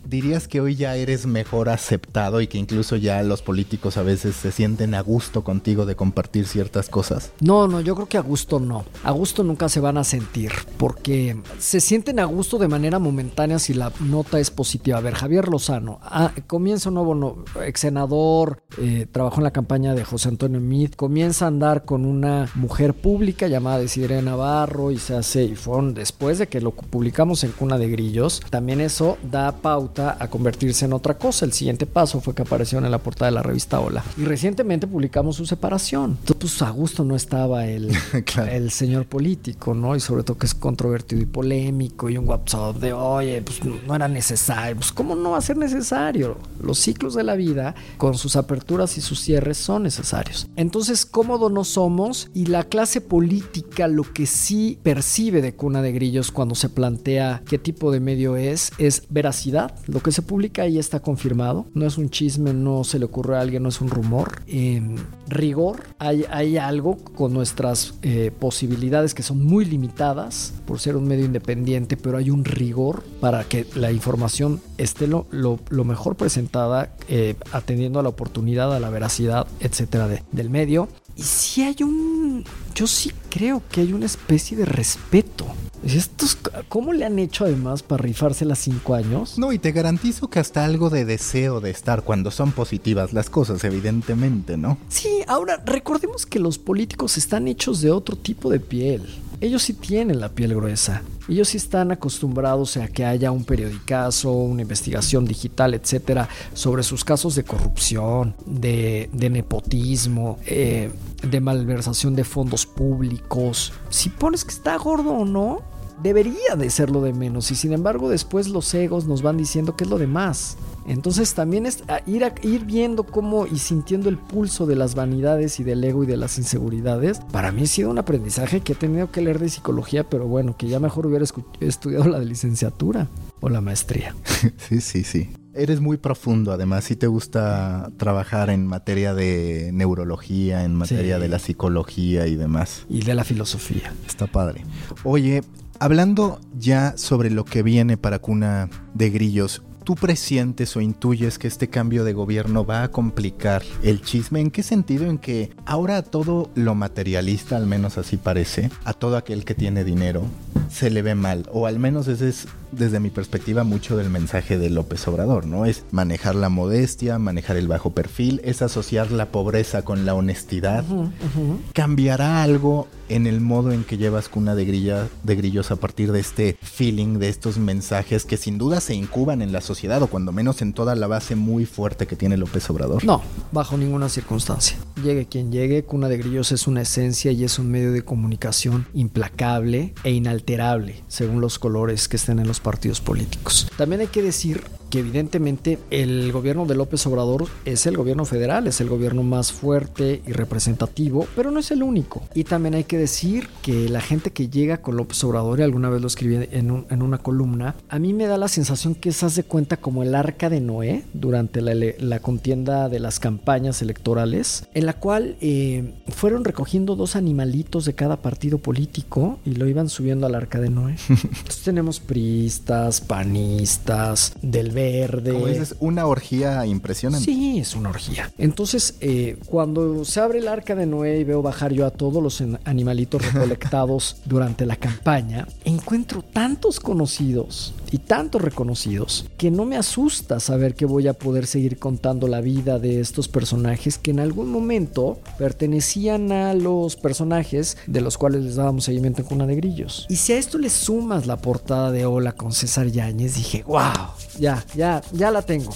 ¿Dirías que hoy ya eres mejor aceptado y que incluso ya los políticos a veces se sienten a gusto contigo de compartir ciertas cosas? No, no, yo creo que a gusto no. A gusto nunca se van a sentir porque se sienten a gusto de manera momentánea si la nota es positiva. A ver, Javier Lozano, ah, comienza un nuevo ex senador, eh, trabajó en la campaña de José Antonio Meade, comienza a andar con una mujer pública llamada Desideria Navarro y se hace, y fueron después de que lo publicamos en Cuna de Grillos, también eso da pauta a convertirse en otra cosa. El siguiente paso fue que apareció en la portada de la revista Hola. Y recientemente publicamos su separación. Entonces, pues a gusto no estaba el, el señor político, ¿no? Y sobre todo que es controvertido y polémico y un WhatsApp de, oye, pues no era necesario. Pues, ¿cómo no va a ser necesario? Los ciclos de la vida, con sus aperturas y sus cierres, son necesarios. Entonces, cómodo no somos y la clase política lo que sí percibe de Cuna de Grillos cuando se plantea qué tipo de medio es, es veracidad. Lo que se publica ahí está confirmado. No es un chisme, no se le ocurre a alguien, no es un rumor. Em, rigor, hay, hay, algo con nuestras eh, posibilidades que son muy limitadas por ser un medio independiente, pero hay un rigor para que la información esté lo, lo, mejor presentada, eh, atendiendo a la oportunidad, a la veracidad, etcétera, del medio. Y si hay un. Yo sí creo que hay una especie de respeto. Estos, ¿Cómo le han hecho además para rifarse las cinco años? No, y te garantizo que hasta algo de deseo de estar cuando son positivas las cosas, evidentemente, ¿no? Sí, ahora recordemos que los políticos están hechos de otro tipo de piel ellos sí tienen la piel gruesa. Ellos sí están acostumbrados a que haya un periodicazo, una investigación digital, etcétera, sobre sus casos de corrupción, de, nepotismo, eh, de malversación de fondos públicos. Si pones que está gordo o no, debería de ser lo de menos. Y sin embargo, después los egos nos van diciendo que es lo de más. Entonces también es ir, a, ir viendo cómo y sintiendo el pulso de las vanidades y del ego y de las inseguridades. Para mí ha sido un aprendizaje que he tenido que leer de psicología, pero bueno, que ya mejor hubiera estudiado la de licenciatura o la maestría. Sí, sí, sí. Eres muy profundo, además, si te gusta trabajar en materia de neurología, en materia de la psicología y demás. Y de la filosofía. Está padre. Oye, hablando ya sobre lo que viene para Cuna de Grillos, ¿Tú presientes o intuyes que este cambio de gobierno va a complicar el chisme? ¿En qué sentido? En que ahora todo lo materialista, al menos así parece, a todo aquel que tiene dinero, se le ve mal. O al menos ese es, desde mi perspectiva, mucho del mensaje de López Obrador, ¿no? Es manejar la modestia, manejar el bajo perfil, es asociar la pobreza con la honestidad. ¿Cambiará algo en el modo en que llevas cuna de, grilla, de grillos a partir de este feeling, de estos mensajes que sin duda se incuban en la sociedad o cuando menos en toda la base muy fuerte que tiene López Obrador? No, bajo ninguna circunstancia. Llegue quien llegue, Cuna de Grillos es una esencia y es un medio de comunicación implacable e inalterable según los colores que estén en los partidos políticos. También hay que decir que evidentemente el gobierno de López Obrador es el gobierno federal, es el gobierno más fuerte y representativo, pero no es el único. Y también hay que decir que la gente que llega con López Obrador, y alguna vez lo escribí en, en una columna, a mí me da la sensación que se hace cuenta como el arca de Noé durante la, la contienda de las campañas electorales, en la cual eh, fueron recogiendo dos animalitos de cada partido político y lo iban subiendo al arca de Noé. Entonces tenemos priistas, panistas, del verde. Como dices, una orgía impresionante. Sí, es una orgía. Entonces, eh, cuando se abre el arca de Noé y veo bajar yo a todos los animalitos recolectados durante la campaña, encuentro tantos conocidos y tantos reconocidos que no me asusta saber que voy a poder seguir contando la vida de estos personajes que en algún momento pertenecían a los personajes de los cuales les dábamos seguimiento en Cuna de Grillos. Y si a esto le sumas la portada de Hola con César Yáñez, dije, wow, ya, ya, ya la tengo.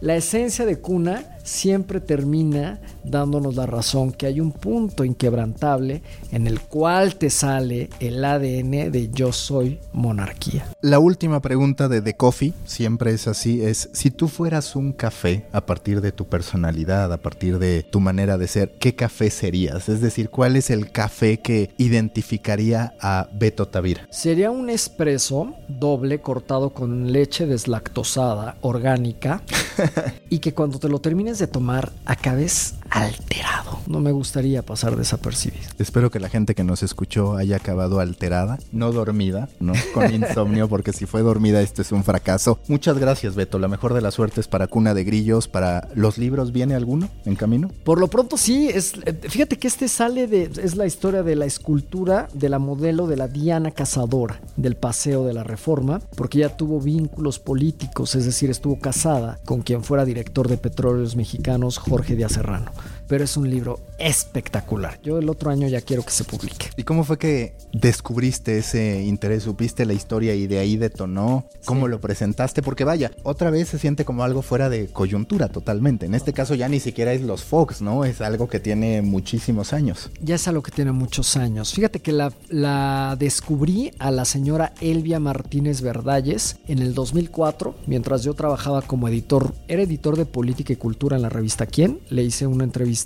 La esencia de Cuna siempre termina dándonos la razón que hay un punto inquebrantable en el cual te sale el ADN de yo soy monarquía. La última pregunta de The Coffee, siempre es así, es si tú fueras un café a partir de tu personalidad, a partir de tu manera de ser, ¿qué café serías? Es decir, ¿cuál es el café que identificaría a Beto Tavira? Sería un espresso doble cortado con leche deslactosada, orgánica, y que cuando te lo termines de tomar, acabes alterado. No me gustaría pasar desapercibido. Espero que la gente que nos escuchó haya acabado alterada, no dormida, ¿no? Con insomnio, porque si fue dormida, este es un fracaso. Muchas gracias, Beto. La mejor de las suertes para Cuna de Grillos, para los libros. ¿Viene alguno en camino? Por lo pronto sí, es, eh, fíjate que este sale de, es la historia de la escultura de la modelo de la Diana Cazadora del Paseo de la Reforma, porque ella tuvo vínculos políticos, es decir, estuvo casada con quien fuera director de Petróleos Mexicanos, Jorge Díaz Serrano pero es un libro espectacular. Yo el otro año ya quiero que se publique. ¿Y cómo fue que descubriste ese interés? ¿Supiste la historia y de ahí detonó? ¿Cómo lo presentaste? Porque vaya, otra vez se siente como algo fuera de coyuntura totalmente. En este caso ya ni siquiera es los Fox, ¿no? Es algo que tiene muchísimos años. Ya es algo que tiene muchos años. Fíjate que la, la descubrí a la señora Elvia Martínez Verdalles en el 2004, mientras yo trabajaba como editor, era editor de política y cultura en la revista Quién. Le hice una entrevista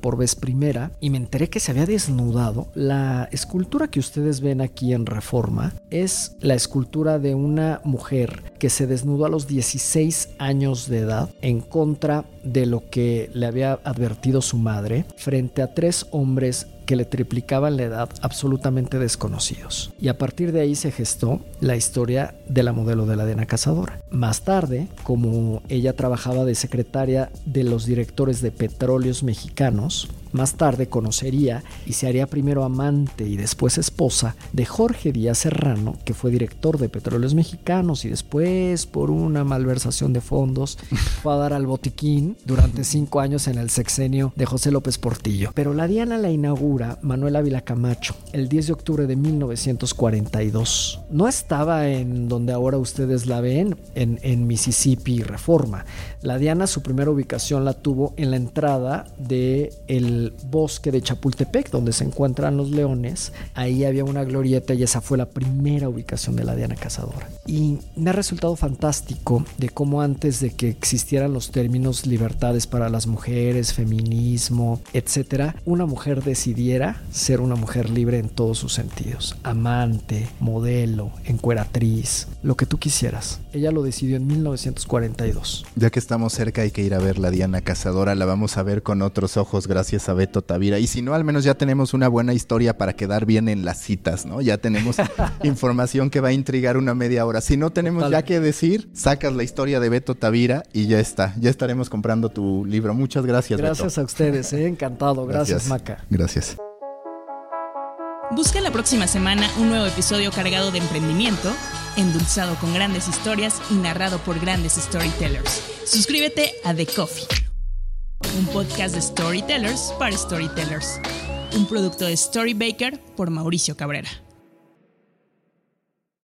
por vez primera y me enteré que se había desnudado. La escultura que ustedes ven aquí en Reforma es la escultura de una mujer que se desnudó a los 16 años de edad en contra de lo que le había advertido su madre frente a tres hombres que le triplicaban la edad absolutamente desconocidos. Y a partir de ahí se gestó la historia de la modelo de la Dena Cazadora. Más tarde, como ella trabajaba de secretaria de los directores de petróleos mexicanos, más tarde conocería y se haría primero amante y después esposa de Jorge Díaz Serrano, que fue director de Petróleos Mexicanos y después por una malversación de fondos fue a dar al botiquín durante cinco años en el sexenio de José López Portillo. Pero la Diana la inaugura Manuel Ávila Camacho el 10 de octubre de 1942. No estaba en donde ahora ustedes la ven, en, en Mississippi Reforma. La Diana su primera ubicación la tuvo en la entrada de el bosque de Chapultepec, donde se encuentran los leones. Ahí había una glorieta y esa fue la primera ubicación de la Diana Cazadora. Y me ha resultado fantástico de cómo antes de que existieran los términos libertades para las mujeres, feminismo, etcétera, una mujer decidiera ser una mujer libre en todos sus sentidos. Amante, modelo, encueratriz, lo que tú quisieras. Ella lo decidió en 1942. Ya que estamos cerca hay que ir a ver la Diana Cazadora, la vamos a ver con otros ojos gracias Beto Tavira. Y si no, al menos ya tenemos una buena historia para quedar bien en las citas, ¿no? Ya tenemos información que va a intrigar una media hora. Si no tenemos ya que decir, sacas la historia de Beto Tavira y ya está. Ya estaremos comprando tu libro. Muchas gracias, Gracias a ustedes, ¿eh? encantado. Gracias, gracias, Maca. Gracias. Busca la próxima semana un nuevo episodio cargado de emprendimiento, endulzado con grandes historias y narrado por grandes storytellers. Suscríbete a The Coffee un podcast de storytellers para storytellers, un producto de Storybaker por Mauricio Cabrera.